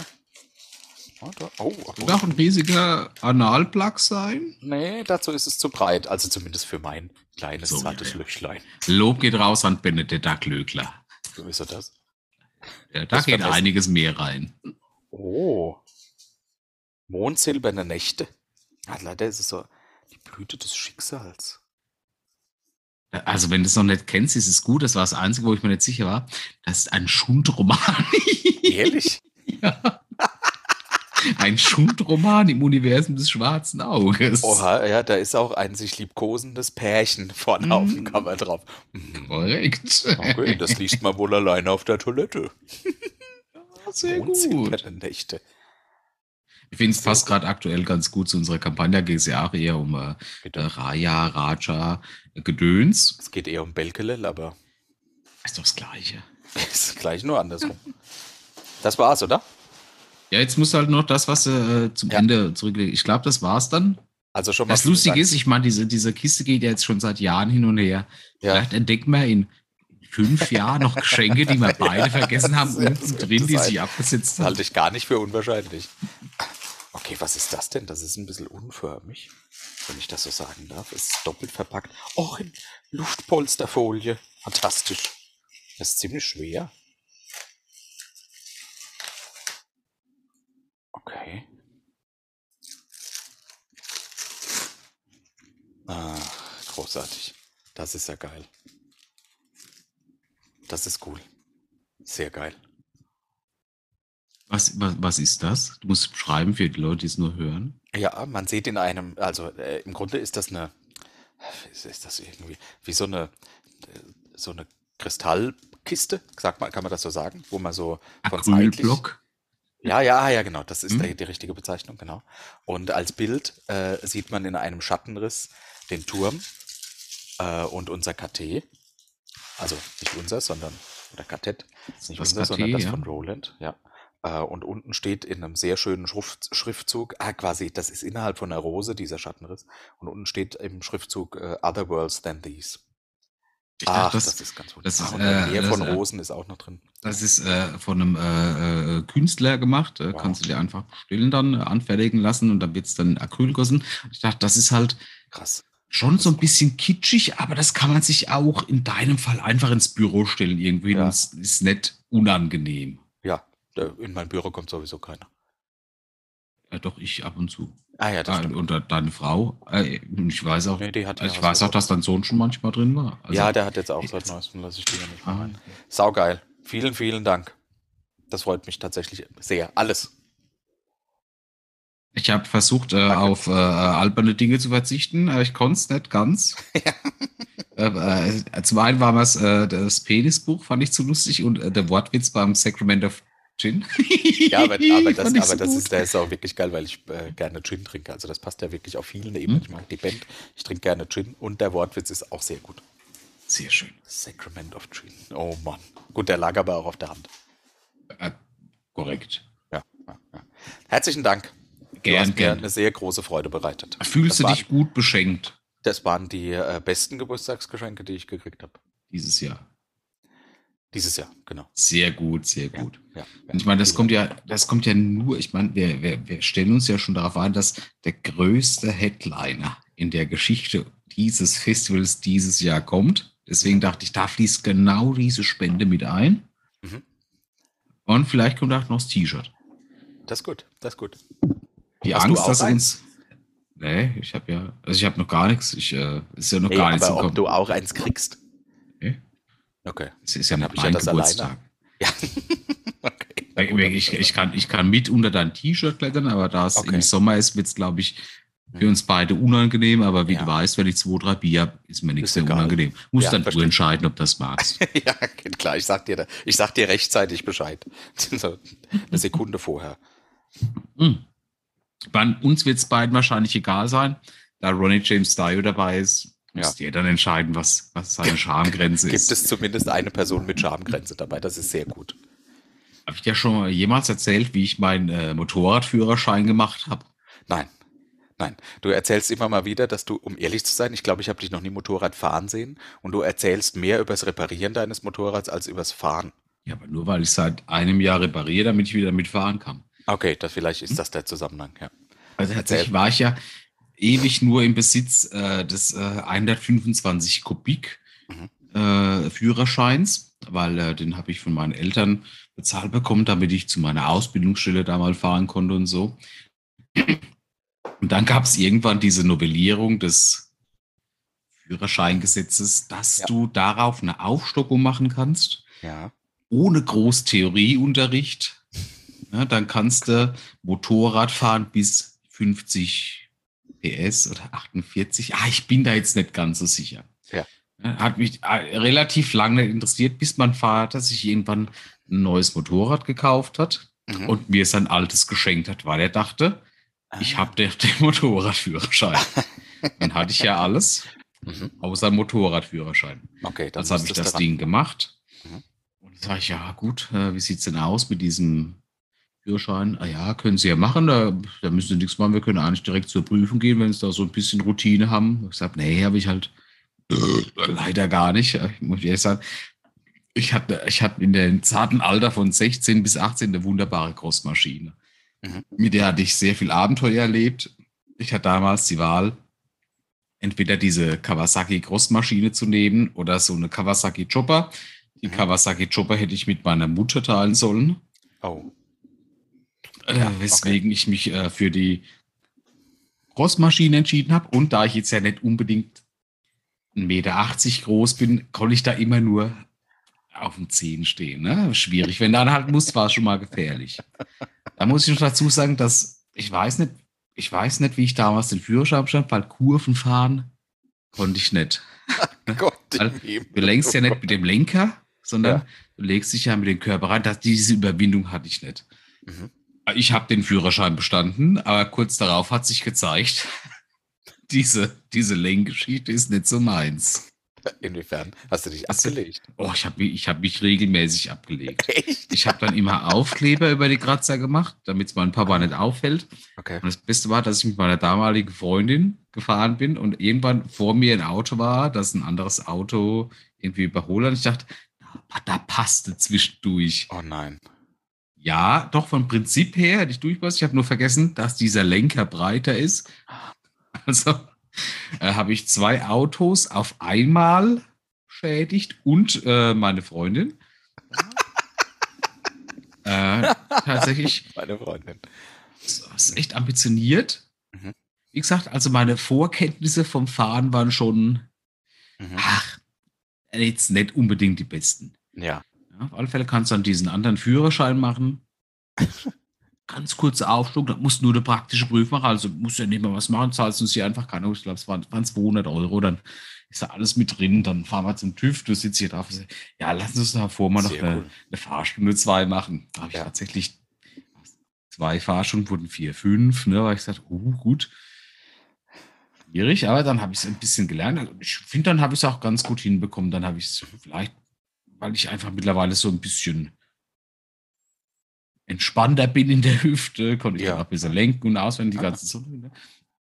Da- Oh, Wird auch ein riesiger Analplug sein. nee, dazu ist es zu breit. Also zumindest für mein kleines, So, zartes ja. Löchlein. Lob geht raus an Benedetta Klöckler. So ist er das. Ja, da Das geht einiges mehr rein. Oh. Mondsilberne Nächte. Ah, leider ist es so die Blüte des Schicksals. Also, wenn du es noch nicht kennst, ist es gut. Das war das Einzige, wo ich mir nicht sicher war. Das ist ein Schundroman. [LAUGHS] Ehrlich? ja. Ein Schundroman im Universum des schwarzen Auges. Oha, ja, da ist auch ein sich liebkosendes Pärchen vorne auf dem Cover drauf. Mhm. Korrekt. Okay, das liest man wohl alleine auf der Toilette. [LAUGHS] Sehr gut. Wohnzimmernächte. Ich finde es passt gerade aktuell ganz gut zu unserer Kampagne. Geht es ja auch eher um äh, Bitte. Raya, Raja, äh, Gedöns. Es geht eher um Belkelel, aber Ist doch das Gleiche. [LAUGHS] ist gleich nur andersrum. Das war's, oder? Ja, jetzt musst du halt noch das, was äh, zum Ja. Ende zurücklegen. Ich glaube, das war's dann. Also schon mal Das Lustige ist, ich meine, diese, diese Kiste geht ja jetzt schon seit Jahren hin und her. ja, Vielleicht entdecken wir in fünf Jahren noch Geschenke, die wir [LAUGHS] beide vergessen haben, Ja, unten drin, die sich abgesetzt haben. halte ich gar nicht für unwahrscheinlich. Okay, was ist das denn? Das ist ein bisschen unförmig, wenn ich das so sagen darf. Es ist doppelt verpackt. Oh, in Luftpolsterfolie. Fantastisch. Das ist ziemlich schwer. Okay. Ah, großartig. Das ist ja geil. Das ist cool. Sehr geil. Was, was, was ist das? Du musst beschreiben für die Leute, die es nur hören. Ja, man sieht in einem, also äh, im Grunde ist das eine, ist, ist das irgendwie wie so eine, so eine Kristallkiste, sag mal, kann man das so sagen, wo man so von Acrylblock. ja, ja, ja, genau, das ist Mhm. die, die richtige Bezeichnung, genau. Und als Bild äh, sieht man in einem Schattenriss den Turm äh, und unser KT, also nicht unser, sondern oder Kartett, nicht Das unser, KT, sondern das ja. von Roland, ja. Äh, Und unten steht in einem sehr schönen Schrift, Schriftzug, ah, quasi, das ist innerhalb von einer Rose, dieser Schattenriss. Und unten steht im Schriftzug äh, Other Worlds Than These. Ich Ach, dachte, das, das, ist ganz gut. das ist, äh, Meer das, von äh, Rosen ist auch noch drin. das ist äh, von einem äh, Künstler gemacht. Wow. Kannst du dir einfach bestellen dann, anfertigen lassen und dann wird es dann in Acryl gegossen. Ich dachte, das ist halt Krass. schon so ein bisschen kitschig, aber das kann man sich auch in deinem Fall einfach ins Büro stellen irgendwie. Ja. Es ist nicht unangenehm. Ja, in mein Büro kommt sowieso keiner. Ja, doch, ich ab und zu. Ah ja, das Ah, stimmt. und de- deine Frau. Äh, ich weiß auch, Nee, die hat ja ich weiß auch, dass dein Sohn schon manchmal drin war. Also, ja, der hat jetzt auch seit neuestem, lasse ich die ja nicht mehr Ah, rein. Saugeil. Vielen, vielen Dank. Das freut mich tatsächlich sehr. Alles. Ich habe versucht, äh, auf äh, alberne Dinge zu verzichten, ich konnte es nicht ganz. [LAUGHS] äh, äh, zum einen war äh, das Penisbuch, fand ich zu lustig, und der Wortwitz beim Sacramento Gin. Ja, aber, aber, [LAUGHS] das, aber so das ist, der ist auch wirklich geil, weil ich äh, gerne Gin trinke. Also das passt ja wirklich auf vielen Ebenen. Hm? Ich mag die Band, ich trinke gerne Gin und der Wortwitz ist auch sehr gut. Sehr schön. Sacrament of Gin. Oh Mann. Gut, der lag aber auch auf der Hand. Äh, korrekt. Ja, ja, ja. Herzlichen Dank. Du Gern, mir gern. eine sehr große Freude bereitet. Fühlst das du waren, dich gut beschenkt Das waren die äh, besten Geburtstagsgeschenke, die ich gekriegt habe. dieses Jahr? Dieses Jahr, genau. Sehr gut, sehr gut. Ja, Und ich meine, das kommt ja, das kommt ja nur, ich meine, wir, wir, wir stellen uns ja schon darauf ein, dass der größte Headliner in der Geschichte dieses Festivals dieses Jahr kommt. Deswegen dachte ich, da fließt genau diese Spende mit ein. Mhm. Und vielleicht kommt auch noch das T-Shirt. Das ist gut, das ist gut. Die Hast du Angst, auch dass eins? uns. Nee, ich habe ja, also ich habe noch gar nichts. Ich, äh, ist ja noch Hey, gar nichts aber ob du auch eins kriegst? Okay. Es ist ja Dann ich mein das Geburtstag. Ja. [LAUGHS] okay. Ich, ich, ich, kann, ich kann mit unter dein T-Shirt klettern, aber da es Okay. im Sommer ist, wird es, glaube ich, für Mhm. uns beide unangenehm. Aber wie Ja. du weißt, wenn ich zwei, drei Bier habe, ist mir nichts Ist mehr egal. unangenehm. Musst Ja, dann du verstehe. entscheiden, ob das magst. [LAUGHS] ja, klar. Ich sag dir, da- ich sag dir rechtzeitig Bescheid. [LAUGHS] Eine Sekunde vorher. Hm. Bei uns wird es beiden wahrscheinlich egal sein, da Ronnie James Dio dabei ist. Müsst ihr dann entscheiden, was, was seine Schamgrenze Gibt ist. es zumindest eine Person mit Schamgrenze dabei? Das ist sehr gut. Habe ich dir schon mal jemals erzählt, wie ich meinen äh, Motorradführerschein gemacht habe? Nein. Nein, du erzählst immer mal wieder, dass du, um ehrlich zu sein, ich glaube, ich habe dich noch nie Motorrad fahren sehen und du erzählst mehr übers Reparieren deines Motorrads als übers Fahren. Ja, aber nur weil ich seit einem Jahr repariere, damit ich wieder mitfahren kann. Okay, das, vielleicht ist das der Zusammenhang, ja. Also Erzähl. tatsächlich war ich ja ewig nur im Besitz äh, des äh, 125 Kubik Mhm. äh, Führerscheins, weil äh, den habe ich von meinen Eltern bezahlt bekommen, damit ich zu meiner Ausbildungsstelle da mal fahren konnte und so. Und dann gab es irgendwann diese Novellierung des Führerscheingesetzes, dass Ja. du darauf eine Aufstockung machen kannst, Ja. ohne groß Theorieunterricht, Ja, dann kannst du Motorrad fahren bis 50 PS oder 48. Ah, ich bin da jetzt nicht ganz so sicher. Ja. Hat mich äh, relativ lange interessiert, bis mein Vater sich irgendwann ein neues Motorrad gekauft hat Mhm. und mir sein altes geschenkt hat, weil er dachte, ich Ah. habe den, [LAUGHS] den Motorradführerschein. Dann hatte ich ja alles, Mhm. außer Motorradführerschein. Okay, dann Dann habe ich das ran. Ding gemacht. Mhm. Und dann sage ich, ja gut, äh, wie sieht's denn aus mit diesem Führerschein? Ah ja, können Sie ja machen, da, da müssen Sie nichts machen, wir können eigentlich direkt zur Prüfung gehen, wenn Sie da so ein bisschen Routine haben. Ich gesagt, nee, habe ich halt leider gar nicht. Ich muss ehrlich sagen, ich hatte, ich hatte in dem zarten Alter von 16 bis 18 eine wunderbare Großmaschine. Mhm. Mit der hatte ich sehr viel Abenteuer erlebt. Ich hatte damals die Wahl, entweder diese Kawasaki Großmaschine zu nehmen oder so eine Kawasaki Chopper. Die Mhm. Kawasaki Chopper hätte ich mit meiner Mutter teilen sollen, Oh. Äh, Ja, weswegen ich mich äh, für die Großmaschine entschieden habe. Und da ich jetzt ja nicht unbedingt 1,80 Meter groß bin, konnte ich da immer nur auf den Zehen stehen. Ne? Schwierig. Wenn du anhalten musst, war es schon mal gefährlich. Da muss ich noch dazu sagen, dass ich weiß nicht, ich weiß nicht, wie ich damals den Führerschein stand, weil Kurven fahren konnte ich nicht. [LAUGHS] Gott. Du lenkst ja nicht mit dem Lenker, sondern Ja. du legst dich ja mit dem Körper rein. Das, diese Überwindung hatte ich nicht. Mhm. Ich habe den Führerschein bestanden, aber kurz darauf hat sich gezeigt, [LAUGHS] diese, diese Lenkgeschichte ist nicht so meins. Inwiefern? Hast du dich abgelegt? Oh, ich habe ich hab mich regelmäßig abgelegt. Echt? Ich habe dann immer Aufkleber über die Kratzer gemacht, damit es meinem Papa nicht auffällt. Okay. Und das Beste war, dass ich mit meiner damaligen Freundin gefahren bin und irgendwann vor mir ein Auto war, das ein anderes Auto irgendwie überholt. Und ich dachte, da, da passte zwischendurch. Oh nein. Ja, doch vom Prinzip her hätte ich durchpasst. Ich habe nur vergessen, dass dieser Lenker breiter ist. [LAUGHS] Also äh, habe ich zwei Autos auf einmal beschädigt und äh, meine Freundin. [LAUGHS] äh, tatsächlich Meine Freundin. das ist echt ambitioniert. Mhm. Wie gesagt, also meine Vorkenntnisse vom Fahren waren schon, Mhm. ach, jetzt nicht unbedingt die besten. Ja. Ja, auf alle Fälle kannst du dann diesen anderen Führerschein machen. [LAUGHS] Ganz kurzer Aufschwung, da musst du nur eine praktische Prüfung machen, also musst du ja nicht mehr was machen, zahlst uns hier einfach, keine ich glaube, es waren, waren 200 Euro, dann ist da alles mit drin, dann fahren wir zum TÜV, du sitzt hier drauf und sagst, ja, lass uns davor mal noch Sehr eine, cool. eine Fahrstunde zwei machen. Da habe ich Ja. tatsächlich zwei Fahrstunden, wurden vier, fünf, ne, weil ich gesagt, oh, gut. Schwierig, aber dann habe ich es ein bisschen gelernt. Also Ich finde, dann habe ich es auch ganz gut hinbekommen. Dann habe ich es vielleicht, weil ich einfach mittlerweile so ein bisschen entspannter bin in der Hüfte, konnte ich Ja. auch ein bisschen lenken und auswendig die Ah. ganze Zeit. Ne?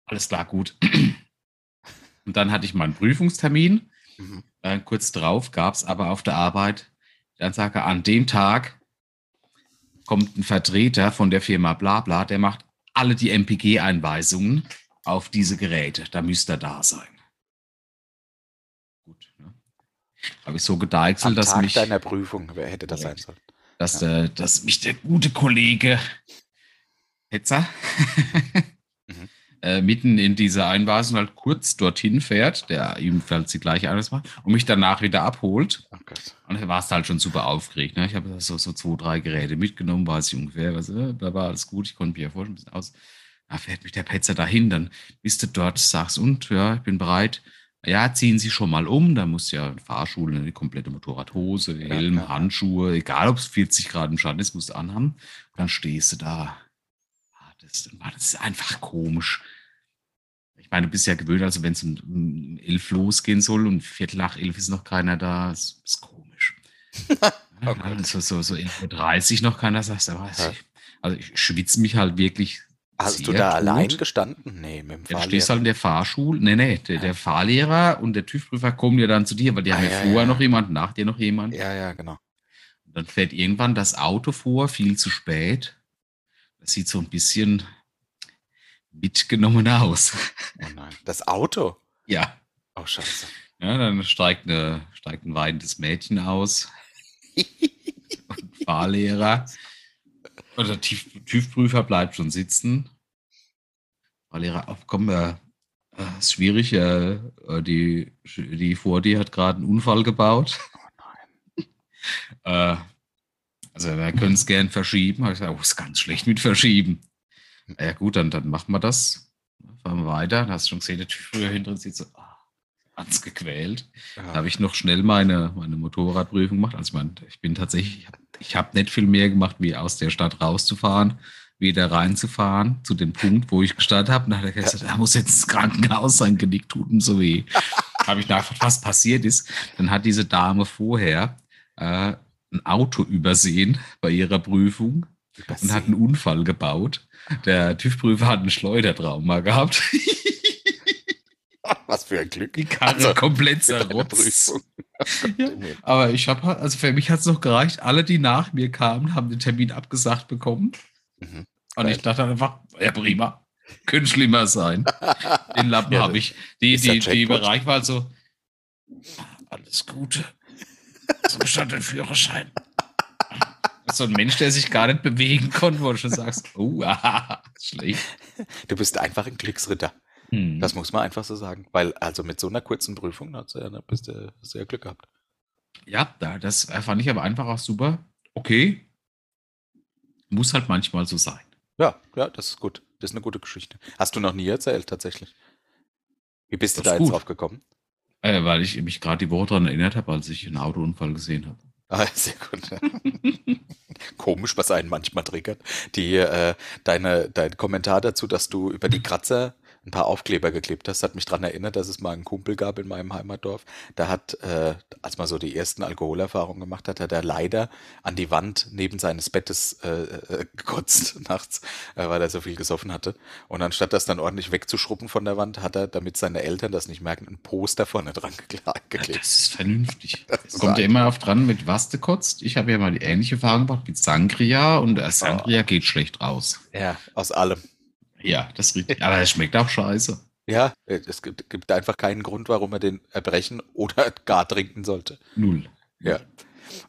Alles klar, gut. [CLEARS THROAT] Und dann hatte ich meinen Prüfungstermin. Mhm. Äh, kurz drauf gab es aber auf der Arbeit die Ansage, an dem Tag kommt ein Vertreter von der Firma Blabla, der macht alle die MPG-Einweisungen auf diese Geräte. Da müsste er da sein. Gut. Ne? Habe ich so Am gedeichselt, dass Tag mich, deiner Prüfung, wer hätte das sein sollen? dass, der, dass mich der gute Kollege Hetzer [LAUGHS] Mhm. äh, mitten in diese Einweisung halt kurz dorthin fährt, der ebenfalls die gleiche Einweisung macht, und mich danach wieder abholt. Oh. Und da warst du halt schon super aufgeregt. Ne? Ich habe so, so zwei, drei Geräte mitgenommen, weiß ich ungefähr, was, äh, da war alles gut, ich konnte mich ja vorstellen, ein bisschen aus. Da fährt mich der Petzer dahin, dann bist du dort, sagst, und ja, ich bin bereit. Ja, ziehen Sie schon mal um, da muss ja Fahrschule, ne, die komplette Motorradhose, Helm, ja. Handschuhe, egal ob es 40 Grad im Schatten ist, musst du anhaben. Und dann stehst du da. wartest und wartest. Das ist einfach komisch. Ich meine, du bist ja gewöhnt, also wenn es um, um elf losgehen soll und Viertel nach elf ist noch keiner da, ist, ist komisch. [LAUGHS] Gott. so, so, so 11.30 Uhr noch keiner, sagst du, Ja. ich, also ich schwitze mich halt wirklich. Hast du da tot. allein gestanden? Nee, mit dem Ja, du Fahrlehrer. stehst halt in der Fahrschule. Nee, nee, der, Ja. der Fahrlehrer und der TÜV-Prüfer kommen ja dann zu dir, weil die Ah, haben ja, ja, vorher ja. noch jemand, nach dir noch jemand. Ja, ja, genau. Und dann fährt irgendwann das Auto vor, viel zu spät. Das sieht so ein bisschen mitgenommen aus. Oh nein. Das Auto? ja. Oh, scheiße. ja, dann steigt, eine, steigt ein weinendes Mädchen aus. und [LAUGHS] Fahrlehrer. Der TÜV- TÜV-Prüfer bleibt schon sitzen. Fahrlehrer, oh, komm, äh, äh, ist schwierig. Äh, äh, die, die vor dir hat gerade einen Unfall gebaut. Oh nein. [LAUGHS] Äh, Also wir können es gern verschieben. Habe ich gesagt, oh, ist ganz schlecht mit verschieben. Ja gut, dann, dann machen wir das. Fahren wir weiter. Da hast du schon gesehen, der Typ früher hinten sieht so, ganz gequält. Ja. Da habe ich noch schnell meine, meine Motorradprüfung gemacht. Also man, ich bin tatsächlich, ich habe ich hab nicht viel mehr gemacht, wie aus der Stadt rauszufahren, wieder reinzufahren zu dem Punkt, wo ich gestartet habe. Und dann hat er gesagt, da muss jetzt ins Krankenhaus sein, Genick tut ihm so weh. [LAUGHS] habe ich nachgefragt, was passiert ist. Dann hat diese Dame vorher äh, ein Auto übersehen bei ihrer Prüfung und hat einen Unfall gebaut. Der TÜV-Prüfer hat einen Schleudertrauma gehabt. [LAUGHS] Was für ein Glück. Die Karre Also, komplett zerrotzt. [LAUGHS] Ja. Aber ich habe, also für mich hat es noch gereicht. Alle, die nach mir kamen, haben den Termin abgesagt bekommen. Mhm. Und ich dachte einfach, ja prima, könnte schlimmer sein. [LAUGHS] Den Lappen Ja, habe ich. Die, die, die. Bereich war so, alles Gute. So bestand der Führerschein. So ein Mensch, der sich gar nicht bewegen konnte, wo du schon sagst, oh, [LAUGHS] ah, schlecht. Du bist einfach ein Glücksritter. Hm. Das muss man einfach so sagen. Weil, also mit so einer kurzen Prüfung hast du ja, da bist du du ja Glück gehabt. Ja, da, das fand ich aber einfach auch super. Okay. Muss halt manchmal so sein. Ja, ja, das ist gut. Das ist eine gute Geschichte. Hast du noch nie erzählt, tatsächlich. Wie bist du Das da ist jetzt gut. drauf gekommen? Äh, weil ich mich gerade die Woche daran erinnert habe, als ich einen Autounfall gesehen habe. Ah, [LAUGHS] sehr gut. [LAUGHS] Komisch, was einen manchmal triggert. Die, äh, deine, dein Kommentar dazu, dass du über die Kratzer ein paar Aufkleber geklebt hast, hat mich daran erinnert, dass es mal einen Kumpel gab in meinem Heimatdorf. Da hat, äh, als man so die ersten Alkoholerfahrungen gemacht hat, hat er leider an die Wand neben seines Bettes äh, äh, gekotzt [LAUGHS] nachts, äh, weil er so viel gesoffen hatte. Und anstatt das dann ordentlich wegzuschrubben von der Wand, hat er, damit seine Eltern das nicht merken, ein Poster vorne dran [LAUGHS] gekle- geklebt. [LAUGHS] Das ist vernünftig. Das kommt ja immer auf dran, mit was du kotzt. Ich habe ja mal die ähnliche Erfahrung gemacht mit Sangria und der Sangria geht schlecht raus. Ja, aus allem. Ja, das riecht. Aber es schmeckt auch scheiße. Ja, es gibt, gibt einfach keinen Grund, warum man den erbrechen oder [LAUGHS] gar trinken sollte. Null. Ja.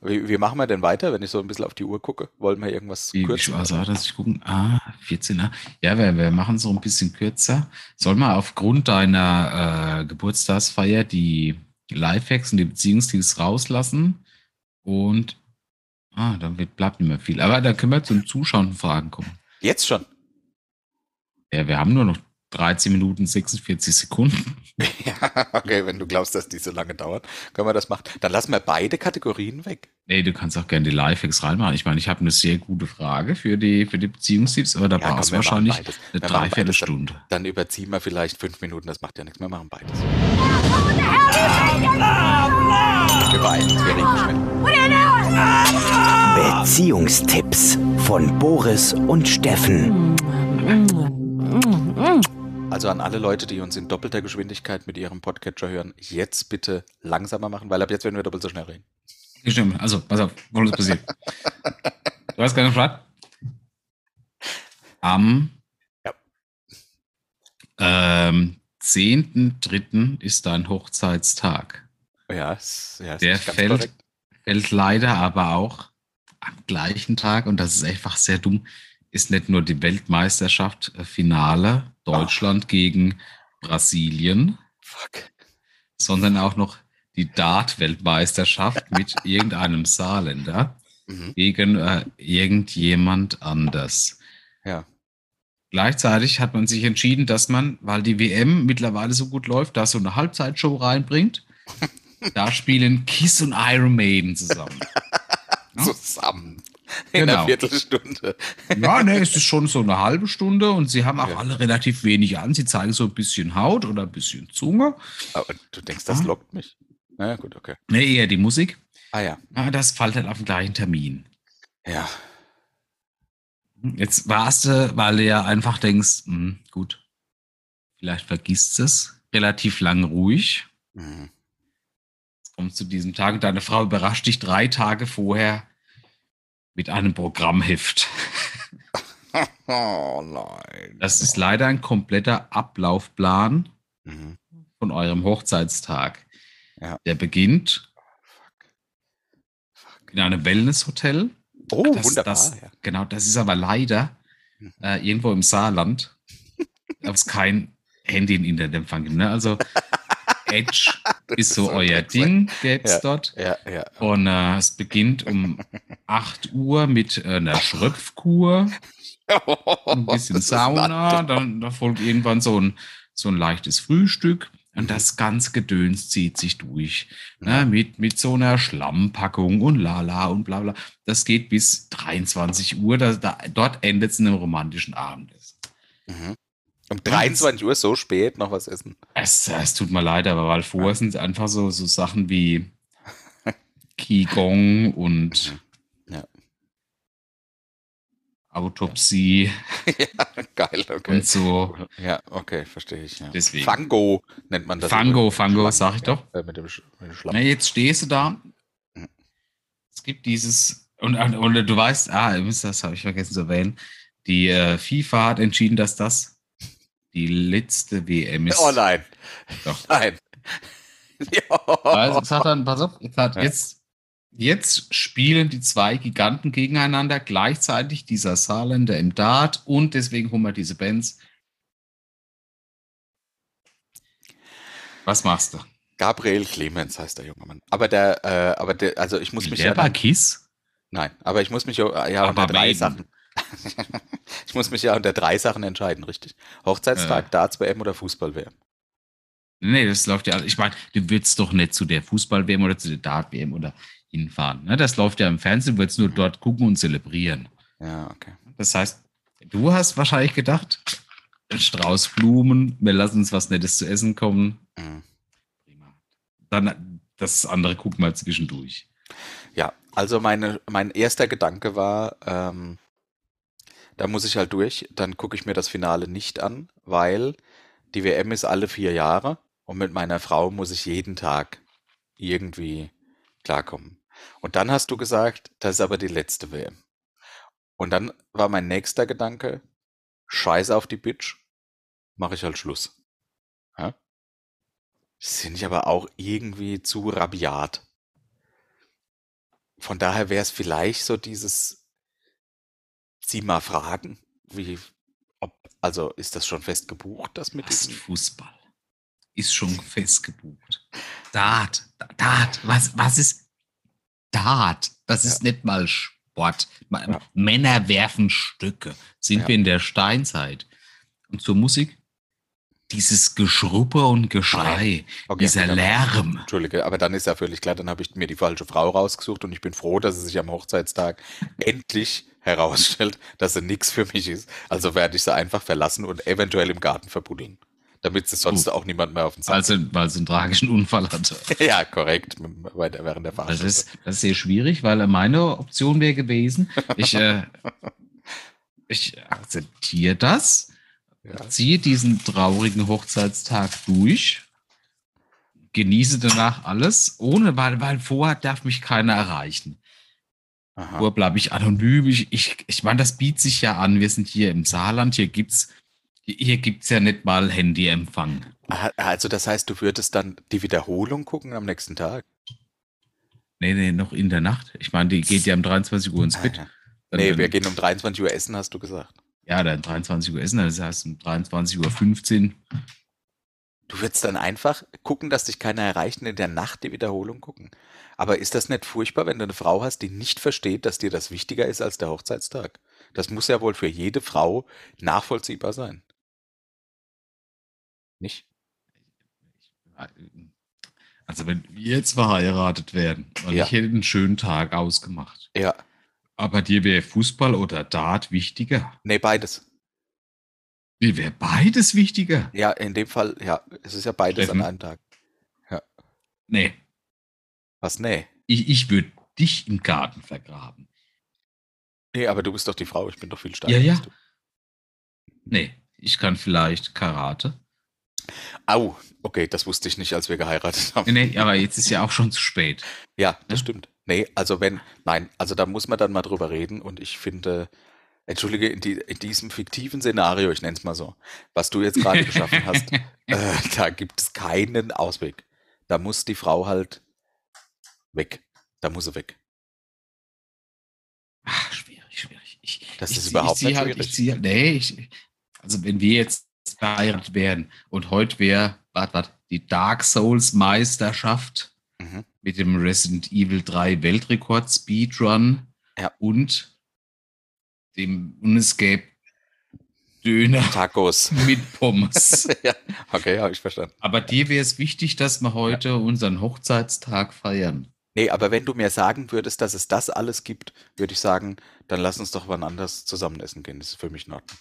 Wie, wie machen wir denn weiter, wenn ich so ein bisschen auf die Uhr gucke? Wollen wir irgendwas Wie, kürzen? war es, dass ich gucken? Ah, 14er. Ja, wir, wir machen es so ein bisschen kürzer. Soll man aufgrund deiner äh, Geburtstagsfeier die Lifehacks und die Beziehungstipps rauslassen? Und ah, dann wird, bleibt nicht mehr viel. Aber da können wir zum Zuschauen Fragen kommen. Jetzt schon. Ja, wir haben nur noch 13 Minuten 46 Sekunden. [LAUGHS] ja, okay, wenn du glaubst, dass die so lange dauern, können wir das machen. Dann lassen wir beide Kategorien weg. Nee, du kannst auch gerne die Lifehacks reinmachen. Ich meine, ich habe eine sehr gute Frage für die, für die Beziehungstipps, aber da Ja, brauchst du wahrscheinlich eine. Dreiviertelstunde. Dann überziehen wir vielleicht fünf Minuten, das macht ja nichts. Wir machen beides. Wir beeilen uns, wir reden schnell. Beziehungstipps von Boris und Steffen. Also an alle Leute, die uns in doppelter Geschwindigkeit mit ihrem Podcatcher hören, jetzt bitte langsamer machen, weil ab jetzt werden wir doppelt so schnell reden. Stimmt. Also, pass auf, folgendes passiert. [LAUGHS] du hast keine Frage? Am Ja. ähm, 10.3. ist dein Hochzeitstag. Ja, ist, ja, ist Der fällt, korrekt. fällt leider aber auch am gleichen Tag, und das ist einfach sehr dumm, ist nicht nur die Weltmeisterschaft äh, Finale Deutschland gegen Brasilien, Fuck. sondern auch noch die Dart-Weltmeisterschaft [LAUGHS] mit irgendeinem Saarländer Mhm. gegen äh, irgendjemand anders. Ja. Gleichzeitig hat man sich entschieden, dass man, weil die WM mittlerweile so gut läuft, da so eine Halbzeitshow reinbringt. [LAUGHS] da spielen Kiss und Iron Maiden zusammen. [LAUGHS] Zusammen. In Genau. einer Viertelstunde. Ja, ne, es ist schon so eine halbe Stunde und sie haben auch Ja. alle relativ wenig an. Sie zeigen so ein bisschen Haut oder ein bisschen Zunge. Aber du denkst, das Ah. lockt mich. Na ja, gut, okay. Ne, eher die Musik. Ah ja. Ah, das fällt halt auf den gleichen Termin. Ja. Jetzt warst du, weil du ja einfach denkst, hm, gut, vielleicht vergisst es, relativ lang ruhig. Mhm. Jetzt kommst du diesem Tag und deine Frau überrascht dich drei Tage vorher mit einem Programmheft. [LAUGHS] Oh nein. Das ist leider ein kompletter Ablaufplan Mhm. von eurem Hochzeitstag. Ja. Der beginnt Fuck. Fuck. in einem Wellnesshotel. Oh, das, wunderbar. Das, ja. Genau, das ist aber leider Mhm. äh, irgendwo im Saarland, [LAUGHS] ob es kein Handy in Internetempfang gibt. Ne? Also [LAUGHS] Edge [LAUGHS] ist so euer Ding jetzt Ja. dort. Ja, ja. Und äh, es beginnt um [LAUGHS] 8 Uhr mit äh, einer Schröpfkur, [LAUGHS] ein bisschen Sauna, dann da folgt irgendwann so ein, so ein leichtes Frühstück. Und Mhm. das ganze Gedöns zieht sich durch. Ne, mit, mit so einer Schlammpackung und lala und bla bla. Das geht bis 23 Uhr. Da, da, dort endet es in einem romantischen Abendessen. Mhm. Um 23 Uhr so spät noch was essen. Es, es tut mir leid, aber weil vorher sind einfach so, so Sachen wie [LAUGHS] Qigong und Ja. Autopsie [LAUGHS] ja, geil, okay. und so. Ja, okay, verstehe ich. Ja. Deswegen. Fango nennt man das. Fango. Fango, sag ich doch. Ja, äh, mit dem, Sch mit dem Schlamm. Na, jetzt stehst du da. Es gibt dieses, und, und, und du weißt, ah, das habe ich vergessen zu erwähnen. Die äh, FIFA hat entschieden, dass das die letzte WM ist. Oh nein. Doch. [LAUGHS] Nein. [LAUGHS] ja. Also, es hat dann, pass auf, Ja. jetzt, jetzt spielen die zwei Giganten gegeneinander, gleichzeitig dieser Saarländer im Dart und deswegen holen wir diese Bands. Was machst du? Gabriel Clemens heißt der junge Mann. Aber der, äh, aber der, also ich muss mich ja. Leber Dann, Kiss? nein, aber ich muss mich ja, ja Aber drei. Sachen. [LAUGHS] ich muss mich ja unter drei Sachen entscheiden, richtig? Hochzeitstag, Äh. Darts WM oder Fußball WM. Nee, das läuft ja. Ich meine, du würdest doch nicht zu der Fußball-WM oder zu der Dart-WM oder hinfahren. Ne? Das läuft ja im Fernsehen, du würdest nur dort gucken und zelebrieren. Ja, okay. Das heißt, du hast wahrscheinlich gedacht, Strauß Blumen, wir lassen uns was Nettes zu essen kommen. Mhm. Prima. Dann das andere gucken wir zwischendurch. Ja, also meine, mein erster Gedanke war, ähm, da muss ich halt durch, dann gucke ich mir das Finale nicht an, weil die WM ist alle vier Jahre und mit meiner Frau muss ich jeden Tag irgendwie klarkommen. Und dann hast du gesagt, das ist aber die letzte WM. Und dann war mein nächster Gedanke, scheiß auf die Bitch, mache ich halt Schluss. Ja? Sind ich aber auch irgendwie zu rabiat. Von daher wäre es vielleicht so dieses Sie mal fragen, wie, ob, also ist das schon fest gebucht, das mit Was? Fußball ist schon fest gebucht. Dart, Dart, was, was ist Dart? Das ist nicht mal Sport. Ja. Männer werfen Stücke. Sind Ja. wir in der Steinzeit? Und zur Musik? Dieses Geschruppe und Geschrei, Okay, dieser dann- Lärm. Entschuldige, aber dann ist ja völlig klar, dann habe ich mir die falsche Frau rausgesucht und ich bin froh, dass es sich am Hochzeitstag [LAUGHS] endlich herausstellt, dass sie nichts für mich ist. Also werde ich sie einfach verlassen und eventuell im Garten verbuddeln. Damit sie sonst auch niemand mehr auf den Sack Weil sie, weil sie einen tragischen Unfall hatte. [LAUGHS] Ja, korrekt, während der Fahrt. Das ist, das ist sehr schwierig, weil meine Option wäre gewesen, ich, äh, [LAUGHS] ich akzeptiere das, Ja. ziehe diesen traurigen Hochzeitstag durch, genieße danach alles, ohne, weil, weil vorher darf mich keiner erreichen. Aha. Vorher bleibe ich anonym. Ich, ich, ich meine, das bietet sich ja an. Wir sind hier im Saarland, hier gibt's hier gibt's ja nicht mal Handyempfang. Ah, Also das heißt, du würdest dann die Wiederholung gucken am nächsten Tag? Nee, nee, noch in der Nacht. Ich meine, die geht ja um 23 Uhr ins Bett. Dann- Nee, wir gehen um 23 Uhr essen, hast du gesagt. Ja, dann 23 Uhr essen, das heißt um 23.15 Uhr. Du würdest dann einfach gucken, dass dich keiner erreicht und in der Nacht die Wiederholung gucken. Aber ist das nicht furchtbar, wenn du eine Frau hast, die nicht versteht, dass dir das wichtiger ist als der Hochzeitstag? Das muss ja wohl für jede Frau nachvollziehbar sein. Nicht? Also wenn wir jetzt verheiratet werden und Ja. ich hätte einen schönen Tag ausgemacht, Ja. Aber dir wäre Fußball oder Dart wichtiger. Nee, beides. Dir wäre beides wichtiger. Ja, in dem Fall, ja, es ist ja beides Steffen? an einem Tag. Nee, Was? Nee. ich, ich würde dich im Garten vergraben. Nee, aber du bist doch die Frau, ich bin doch viel stärker. Ja, ja. als du. Nee, ich kann vielleicht Karate. Au, okay, das wusste ich nicht, als wir geheiratet haben. Nee, nee, aber jetzt ist ja auch schon zu spät. Ja, das Ja. stimmt. Nee, also wenn, nein, also da muss man dann mal drüber reden und ich finde, entschuldige, in, die, in diesem fiktiven Szenario, ich nenne es mal so, was du jetzt gerade geschaffen hast, [LAUGHS] äh, da gibt es keinen Ausweg. Da muss die Frau halt weg. Da muss sie weg. Ach, schwierig, schwierig. Ich, Das ich ist überhaupt ich nicht halt, schwierig. Ich halt, nee, ich, also wenn wir jetzt verheiratet wären und heute wäre, warte, warte, die Dark Souls Meisterschaft Mhm. Mit dem Resident Evil 3 Weltrekord Speedrun Ja. und dem Unescape Döner Tacos. [LAUGHS] mit Pommes. [LAUGHS] ja, okay, habe ich verstanden. Aber dir wäre es wichtig, dass wir heute unseren Hochzeitstag feiern. Nee, aber wenn du mir sagen würdest, dass es das alles gibt, würde ich sagen, dann lass uns doch wann anders zusammen essen gehen. Das ist für mich in Ordnung.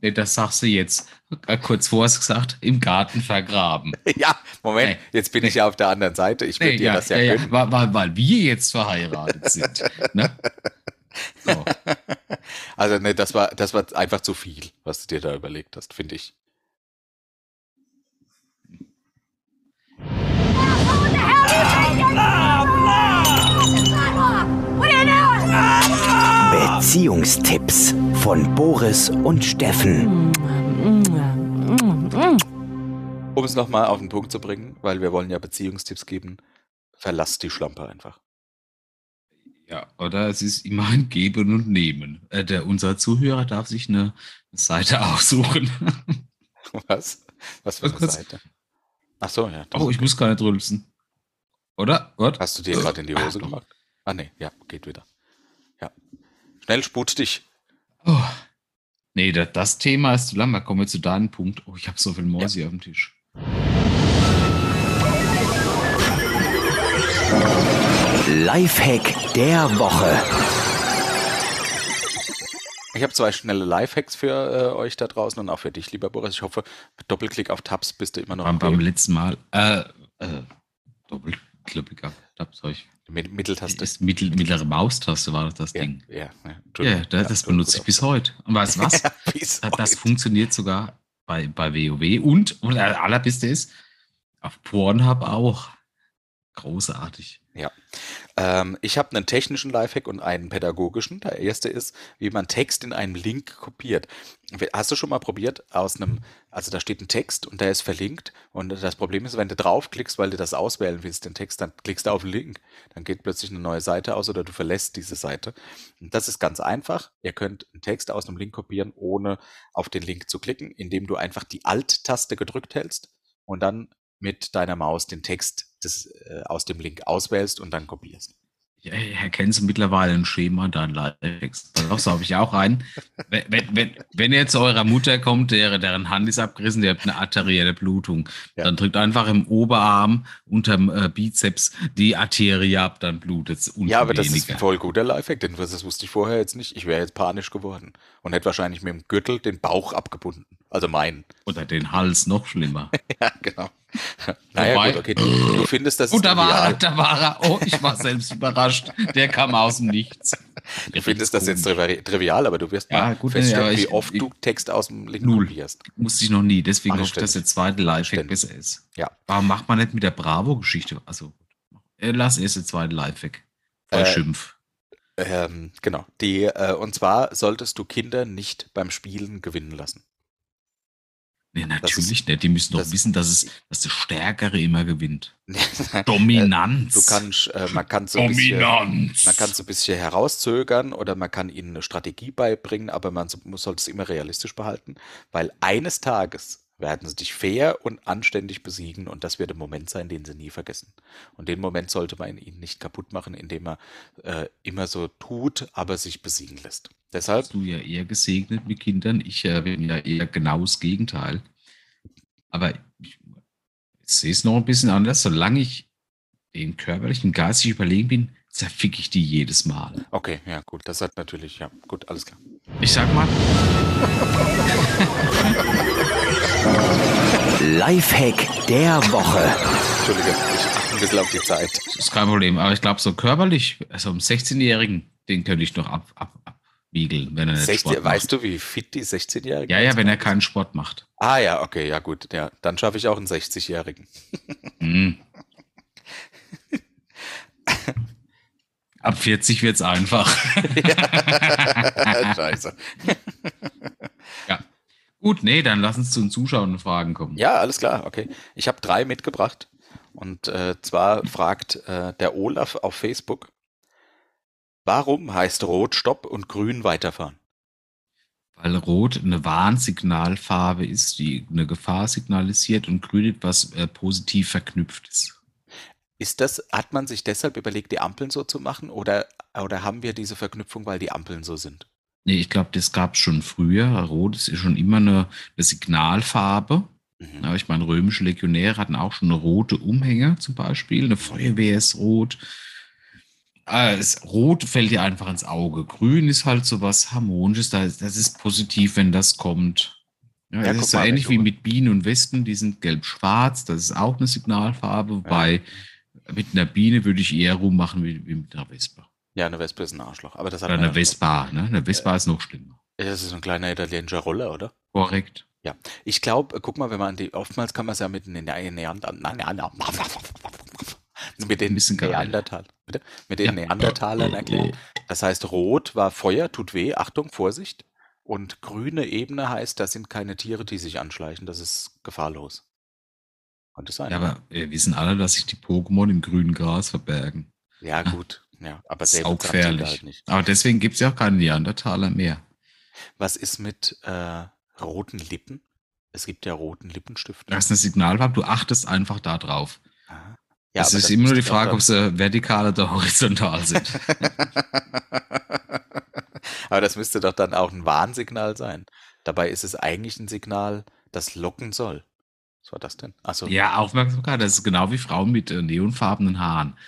Nee, das sagst du jetzt. Äh, Kurz vor hast du gesagt, im Garten vergraben. [LAUGHS] ja, Moment, Nee. jetzt bin ich ja auf der anderen Seite. Ich würde Nee, dir das ja, gönnen. weil, weil, weil wir jetzt verheiratet sind. ne? so. [LAUGHS] Also, ne, das war, das war einfach zu viel, was du dir da überlegt hast, finde ich. Beziehungstipps von Boris und Steffen. Um es nochmal auf den Punkt zu bringen, weil wir wollen ja Beziehungstipps geben, verlass die Schlampe einfach. Ja, oder es ist immer ein Geben und Nehmen. Äh, der, unser Zuhörer darf sich eine Seite aussuchen. [LAUGHS] Was? Was für eine? Seite? Ach so, ja. oh, ich muss gar nicht rülpsen. Oder? Gott? Hast du dir gerade in die Hose gemacht? Ah, nee, ja, geht wieder. Ja. Schnell sput dich. Oh. Nee, das, das Thema ist zu lang. Da kommen wir zu deinem Punkt. Oh, ich habe so viel Mäuse auf dem Tisch. Lifehack der Woche. Ich habe zwei schnelle Lifehacks für äh, euch da draußen und auch für dich, lieber Boris. Ich hoffe, mit Doppelklick auf Tabs bist du immer noch Beim, am beim letzten Mal. Äh, äh, Doppelklippiger. Zeug. Mit Mitteltaste. Das mittel, mittlere Maustaste war das, Ja, Ding. ja, ja, Ja, das, das benutze ich bis heute. Und weißt du [LAUGHS] was? Ja, Das, heute. funktioniert sogar bei, bei WoW und, und das allerbeste ist, auf Pornhub auch. Großartig. Ähm, ich habe einen technischen Lifehack und einen pädagogischen. Der erste ist, wie man Text in einem Link kopiert. Hast du schon mal probiert aus einem, also da steht ein Text und der ist verlinkt und das Problem ist, wenn du draufklickst, weil du das auswählen willst, den Text, dann klickst du auf den Link, dann geht plötzlich eine neue Seite aus oder du verlässt diese Seite. Und das ist ganz einfach. Ihr könnt einen Text aus einem Link kopieren, ohne auf den Link zu klicken, indem du einfach die Alt-Taste gedrückt hältst und dann mit deiner Maus den Text des, äh, aus dem Link auswählst und dann kopierst. Ja, erkennst du mittlerweile ein Schema dein Lifehacks. So habe ich auch einen. Wenn, wenn, wenn, ihr zu eurer Mutter kommt, der, deren Hand ist abgerissen, der hat eine arterielle Blutung, Ja. dann drückt einfach im Oberarm unterm äh, Bizeps die Arterie ab, dann blutet es Ja, aber das ist ein voll guter Lifehack, denn das wusste ich vorher jetzt nicht. Ich wäre jetzt panisch geworden und hätte wahrscheinlich mit dem Gürtel den Bauch abgebunden. Also meinen. Oder den Hals noch schlimmer. [LAUGHS] Ja, genau. [LAUGHS] Naja, Wobei- gut, okay. Du, du findest das ist da war er, da war er. Oh, ich war selbst [LAUGHS] überrascht. Der kam aus dem Nichts. Du findest das jetzt trivi- trivial, aber du wirst Ja, mal gut, feststellen, nee, aber wie ich- oft ich- du Text aus dem Link Null. kopierst. Musste ich noch nie. Deswegen hoffe ich, dass der zweite Lifehack besser ist. Ja. Warum macht man nicht mit der Bravo-Geschichte? Also, äh, lass erst den zweiten Lifehack. Voll Äh, Schimpf. Ähm, genau. Die, äh, und zwar solltest du Kinder nicht beim Spielen gewinnen lassen. Nee, das natürlich ist- nicht. Die müssen doch das- wissen, dass, es, dass der Stärkere immer gewinnt. [LAUGHS] Äh, Dominanz. Du kannst, äh, man kann so ein bisschen, Dominanz. Man kann es ein bisschen herauszögern oder man kann ihnen eine Strategie beibringen, aber man so- sollte es immer realistisch behalten, weil eines Tages werden sie dich fair und anständig besiegen und das wird ein Moment sein, den sie nie vergessen. Und den Moment sollte man ihnen nicht kaputt machen, indem er äh, immer so tut, aber sich besiegen lässt. Deshalb, Bist du ja eher gesegnet mit Kindern. Ich äh, bin ja eher genau das Gegenteil. Aber ich, ich sehe es noch ein bisschen anders. Solange ich den körperlichen, geistig überlegen bin, zerfick ich die jedes Mal. okay, ja gut, das hat natürlich, ja gut, alles klar. Ich sag mal, [LAUGHS] Lifehack der Woche. Entschuldige, ich achte ein bisschen auf die Zeit. das ist kein Problem. Aber ich glaube, so körperlich, also einem 16-Jährigen, den könnte ich noch ab, ab, abwiegeln, wenn er nicht 16, Sport macht. weißt du, wie fit die 16-Jährigen Ja, ja, wenn er keinen Sport macht. Ah ja, okay, ja gut, ja, dann schaffe ich auch einen 60-Jährigen. Hm. Ab 40 wird's einfach. [LAUGHS] [LAUGHS] Scheiße. ja. Gut, nee, dann lass uns zu den Zuschauern Fragen kommen. Ja, alles klar, okay. Ich habe drei mitgebracht. Und äh, zwar fragt äh, der Olaf auf Facebook, warum heißt Rot Stopp und Grün weiterfahren? Weil Rot eine Warnsignalfarbe ist, die eine Gefahr signalisiert und Grün etwas äh, positiv verknüpft ist. Ist das, hat man sich deshalb überlegt, die Ampeln so zu machen oder, oder haben wir diese Verknüpfung, weil die Ampeln so sind? Nee, ich glaube, das gab es schon früher. Rot ist schon immer eine, eine Signalfarbe. Mhm. Ja, ich meine, römische Legionäre hatten auch schon eine rote Umhänge zum Beispiel. Eine Feuerwehr ist rot. Äh, es, rot fällt dir einfach ins Auge. Grün ist halt so was Harmonisches. Das, das ist positiv, wenn das kommt. Ja, Ja, das ist so ähnlich wie mit Bienen und Wespen. Die sind gelb-schwarz. Das ist auch eine Signalfarbe. Wobei mit einer Biene würde ich eher rummachen wie, wie mit einer Wespe. Ja, eine Wespe ist ein Arschloch. Aber das hat Oder eine ja. Vespa. Ne? Eine Vespa ist noch schlimmer. Das ist ein kleiner italienischer Roller, oder? Korrekt. Ich glaube, guck mal, wenn man an die, oftmals kann man es ja mit den Neandertal, [LAUGHS] mit den Ein bisschen geil. Neandertal, bitte? mit den Ja. Neandertalern erklären. Das heißt, rot war Feuer, tut weh, Achtung, Vorsicht. Und grüne Ebene heißt, das sind keine Tiere, die sich anschleichen, das ist gefahrlos. Könnte sein. Ja, aber wir wissen alle, dass sich die Pokémon im grünen Gras verbergen. Ja, gut. Ja, aber selber Saugefährlich. halt nicht. Aber deswegen gibt es ja auch keine Neandertaler mehr. Was ist mit äh, roten Lippen? Es gibt ja roten Lippenstifte. Das ist eine Signalfarbe, du achtest einfach da drauf. Aha. es aber ist immer nur die Frage, ob sie vertikal oder horizontal sind. [LAUGHS] Aber das müsste doch dann auch ein Warnsignal sein. Dabei ist es eigentlich ein Signal, das locken soll. Was war das denn? Achso, ja, Aufmerksamkeit, das ist genau wie Frauen mit äh, neonfarbenen Haaren.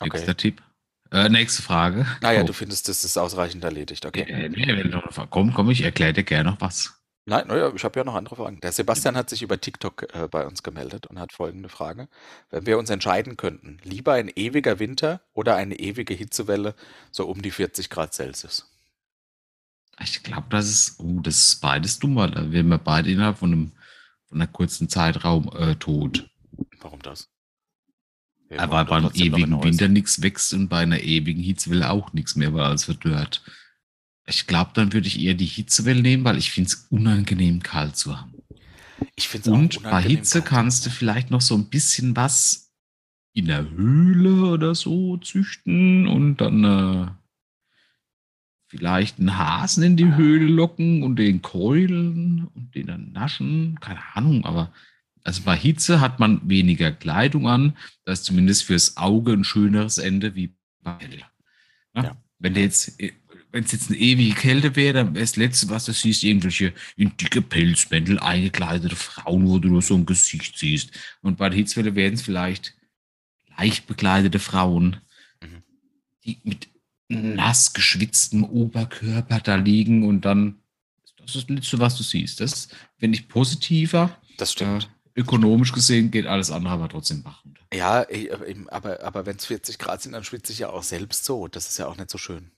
Okay. Nächster Tipp. Äh, nächste Frage. Naja, Oh. du findest, das ist ausreichend erledigt, okay? Äh, nee, wenn du noch komm, komm, ich erkläre dir gerne noch was. Nein, naja, ich habe ja noch andere Fragen. Der Sebastian hat sich über TikTok äh, bei uns gemeldet und hat folgende Frage. Wenn wir uns entscheiden könnten, lieber ein ewiger Winter oder eine ewige Hitzewelle, so um die 40 Grad Celsius. Ich glaube, das ist, oh, das ist beides dumm, weil da wären wir beide innerhalb von einem, von einer kurzen Zeitraum äh, tot. Warum das? Wollen doch beim ewigen. Winter nichts wächst und bei einer ewigen Hitzewelle auch nichts mehr, weil alles verdörrt. Ich glaube, dann würde ich eher die Hitzewelle nehmen, weil ich finde es unangenehm kalt zu haben. Ich finde es Und auch bei unangenehm Hitze kalt. kannst du vielleicht noch so ein bisschen was in der Höhle oder so züchten und dann äh, vielleicht einen Hasen in die Höhle locken und den keulen und den dann naschen. Keine Ahnung, aber also bei Hitze hat man weniger Kleidung an. Das ist zumindest fürs Auge ein schöneres Ende wie bei Kälte. Ja? Ja. Wenn du jetzt, wenn es jetzt eine ewige Kälte wäre, dann wäre das Letzte, was du siehst, irgendwelche in dicke Pelzmäntel eingekleidete Frauen, wo du nur so ein Gesicht siehst. Und bei der Hitzwelle wären es vielleicht leicht bekleidete Frauen, Mhm. die mit nass geschwitztem Oberkörper da liegen und dann, das ist das Letzte, was du siehst. Das finde ich positiver. Das stimmt. Ökonomisch gesehen geht alles andere aber trotzdem Bach runter. Ja, aber aber, wenn es 40 Grad sind, dann schwitze ich ja auch selbst so. Das ist ja auch nicht so schön.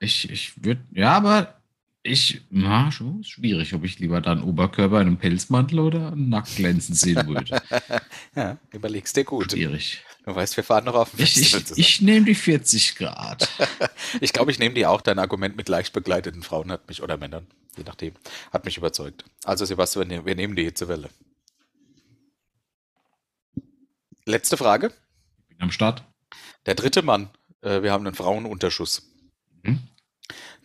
Ich, ich würde, ja, aber ich, na, schon ist schwierig, ob ich lieber dann Oberkörper in einem Pelzmantel oder nackt glänzend sehen würde. [LAUGHS] Ja, überlegst dir gut. Schwierig. Du weißt, wir fahren noch auf dem Ich, Festival ich, zusammen. [LAUGHS] ich nehme die 40 Grad. Ich glaube, ich nehme dir auch. Dein Argument mit leicht bekleideten Frauen hat mich, oder Männern, je nachdem, hat mich überzeugt. Also, Sebastian, wir wir nehmen die Hitzewelle. Letzte Frage. Bin am Start. Der dritte Mann. Äh, wir haben einen Frauenunterschuss. Mhm.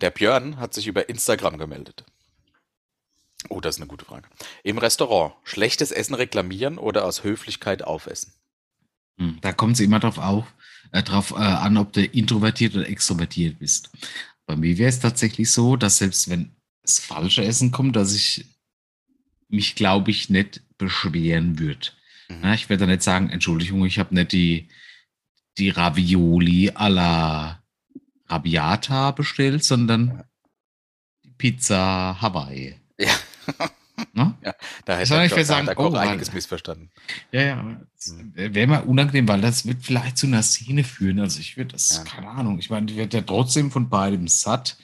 Der Björn hat sich über Instagram gemeldet. Oh, das ist eine gute Frage. Im Restaurant schlechtes Essen reklamieren oder aus Höflichkeit aufessen? Hm, Da kommt es immer drauf, auf, äh, drauf äh, an, ob du introvertiert oder extrovertiert bist. Bei mir wäre es tatsächlich so, dass selbst wenn das falsche Essen kommt, dass ich mich, glaube ich, nicht beschweren würde. Mhm. Ja, ich werde dann nicht sagen, Entschuldigung, ich habe nicht die, die Ravioli alla Rabiata bestellt, sondern die Pizza Hawaii. Ja. Ne? Da hätte ich Koch- da sagen, hat Koch oh, einiges missverstanden. Ja, ja, Mhm. wäre mal unangenehm, weil das wird vielleicht zu einer Szene führen. Also ich würde das, Ja. keine Ahnung, ich meine, ich werde ja trotzdem von beidem satt.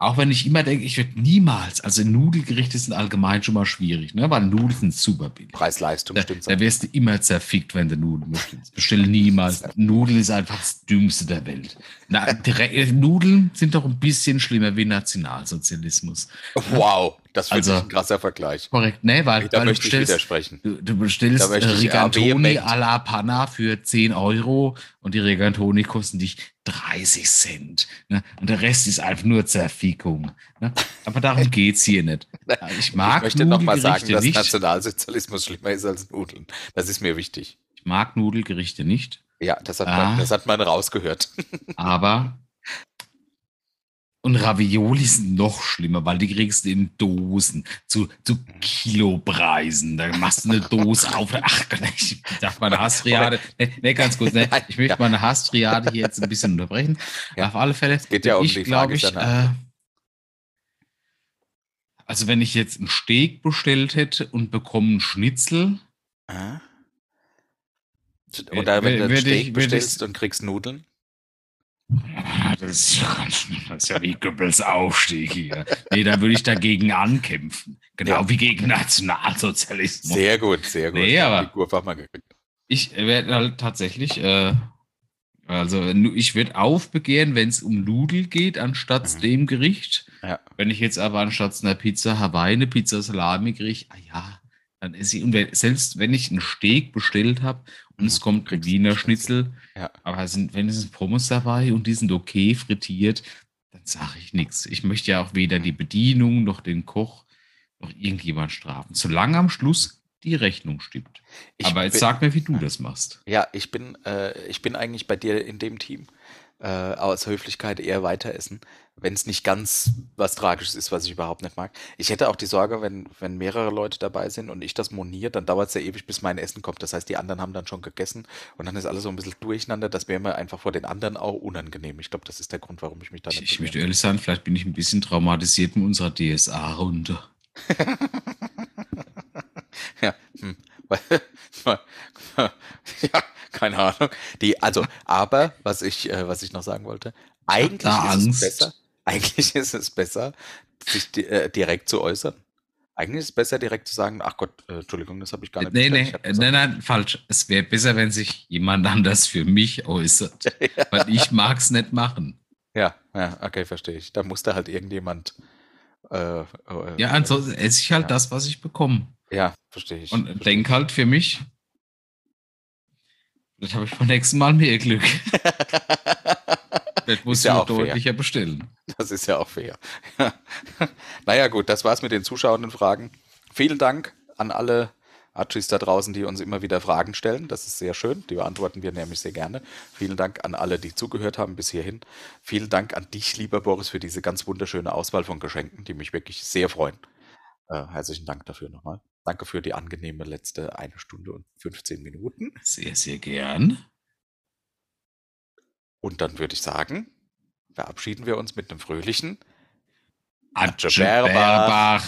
Auch wenn ich immer denke, ich werde niemals, also Nudelgerichte sind allgemein schon mal schwierig, ne? weil Nudeln sind super billig. Preis-Leistung Da, stimmt da wirst du immer zerfickt, wenn du Nudeln möchtest. Bestell niemals. [LAUGHS] Nudeln ist einfach das Dümmste der Welt. Na, Nudeln sind doch ein bisschen schlimmer wie Nationalsozialismus. Wow, Das finde Also- ich ein krasser Vergleich. Korrekt, ne, weil, Da weil du möchte ich bestellst, widersprechen. du, du bestellst äh, ich vehement- à la Panna für 10 Euro und die Rigantoni kosten dich 30 Cent. Ne? Und der Rest ist einfach nur Zerfickung. Ne? Aber darum [LAUGHS] geht's hier nicht. Ich mag ich möchte nochmal sagen, dass nicht. Nationalsozialismus schlimmer ist als Nudeln. Das ist mir wichtig. Ich mag Nudelgerichte nicht, Ja, das hat, Ah. man, das hat man rausgehört. [LAUGHS] aber und Ravioli sind noch schlimmer, weil die kriegst du in Dosen zu, zu Kilopreisen. Da machst du eine Dose auf. Ach, ich darf meine Hassriade. Ne, ne, ganz kurz. Ne, ich möchte meine Hassriade hier jetzt ein bisschen unterbrechen. Ja. Auf alle Fälle. geht ja um ich die glaube ich. Äh, also wenn ich jetzt einen Steak bestellt hätte und bekomme einen Schnitzel, Ah. Oder wenn du einen Steak dich- bestellst und kriegst Nudeln. Das ist, ja, das ist ja wie Goebbels Aufstieg hier. Nee, da würde ich dagegen ankämpfen. Genau Ja. wie gegen Nationalsozialismus. Sehr gut, sehr gut. Nee, aber-. Ich werde halt tatsächlich, äh, also ich würde aufbegehren, wenn es um Nudel geht, anstatt Mhm. dem Gericht. Ja. Wenn ich jetzt aber anstatt einer Pizza Hawaii eine Pizza Salami kriege, ah ja, dann ist sie. Und selbst wenn ich einen Steak bestellt habe und es Mhm, kommt ein Wiener einen Schnitzel, Ja. aber es sind wenigstens Pommes dabei und die sind okay frittiert, dann sage ich nichts. Ich möchte ja auch weder die Bedienung noch den Koch noch irgendjemand strafen, solange am Schluss die Rechnung stimmt. Ich aber jetzt bin- sag mir, wie du das machst. Ja, ich bin, äh, ich bin eigentlich bei dir in dem Team. Äh, aus Höflichkeit eher weiter essen, wenn es nicht ganz was Tragisches ist, was ich überhaupt nicht mag. Ich hätte auch die Sorge, wenn, wenn mehrere Leute dabei sind und ich das moniere, dann dauert es ja ewig, bis mein Essen kommt. Das heißt, die anderen haben dann schon gegessen und dann ist alles so ein bisschen durcheinander. Das wäre mir einfach vor den anderen auch unangenehm. Ich glaube, das ist der Grund, warum ich mich da Ich, nicht ich möchte bemühe. ehrlich sein, vielleicht bin ich ein bisschen traumatisiert mit unserer DSA-Runde. [LAUGHS] Ja, hm. [LAUGHS] ja, keine Ahnung. Die, also, aber was ich, äh, was ich noch sagen wollte, eigentlich ist es besser, eigentlich [LAUGHS] ist es besser, sich äh, direkt zu äußern. Eigentlich ist es besser, direkt zu sagen, ach Gott, äh, Entschuldigung, das habe ich gar nicht Nee, bestellt. nee, nein, nein, falsch. Es wäre besser, wenn sich jemand anders für mich äußert. [LAUGHS] Weil ich mag es nicht machen. Ja, ja, okay, verstehe ich. Da muss da halt irgendjemand. Äh, äh, Ja, ansonsten esse ich halt Ja. das, was ich bekomme. ja, verstehe ich. Und verstehe denk halt für mich, das habe ich beim nächsten Mal mehr Glück. [LAUGHS] Das muss ich ja noch auch fair. deutlicher bestellen. Das ist ja auch fair. [LAUGHS] naja, gut, das war's mit den zuschauenden Fragen. Vielen Dank an alle Archis da draußen, die uns immer wieder Fragen stellen. Das ist sehr schön. Die beantworten wir nämlich sehr gerne. Vielen Dank an alle, die zugehört haben bis hierhin. Vielen Dank an dich, lieber Boris, für diese ganz wunderschöne Auswahl von Geschenken, die mich wirklich sehr freuen. Äh, herzlichen Dank dafür nochmal. Danke für die angenehme letzte eine Stunde und 15 Minuten. Sehr, sehr gern. Und dann würde ich sagen, verabschieden wir uns mit einem fröhlichen Atze Atze Berbach.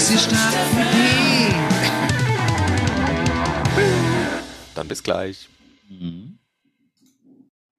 Muss die Stadt für Dann bis gleich. dich.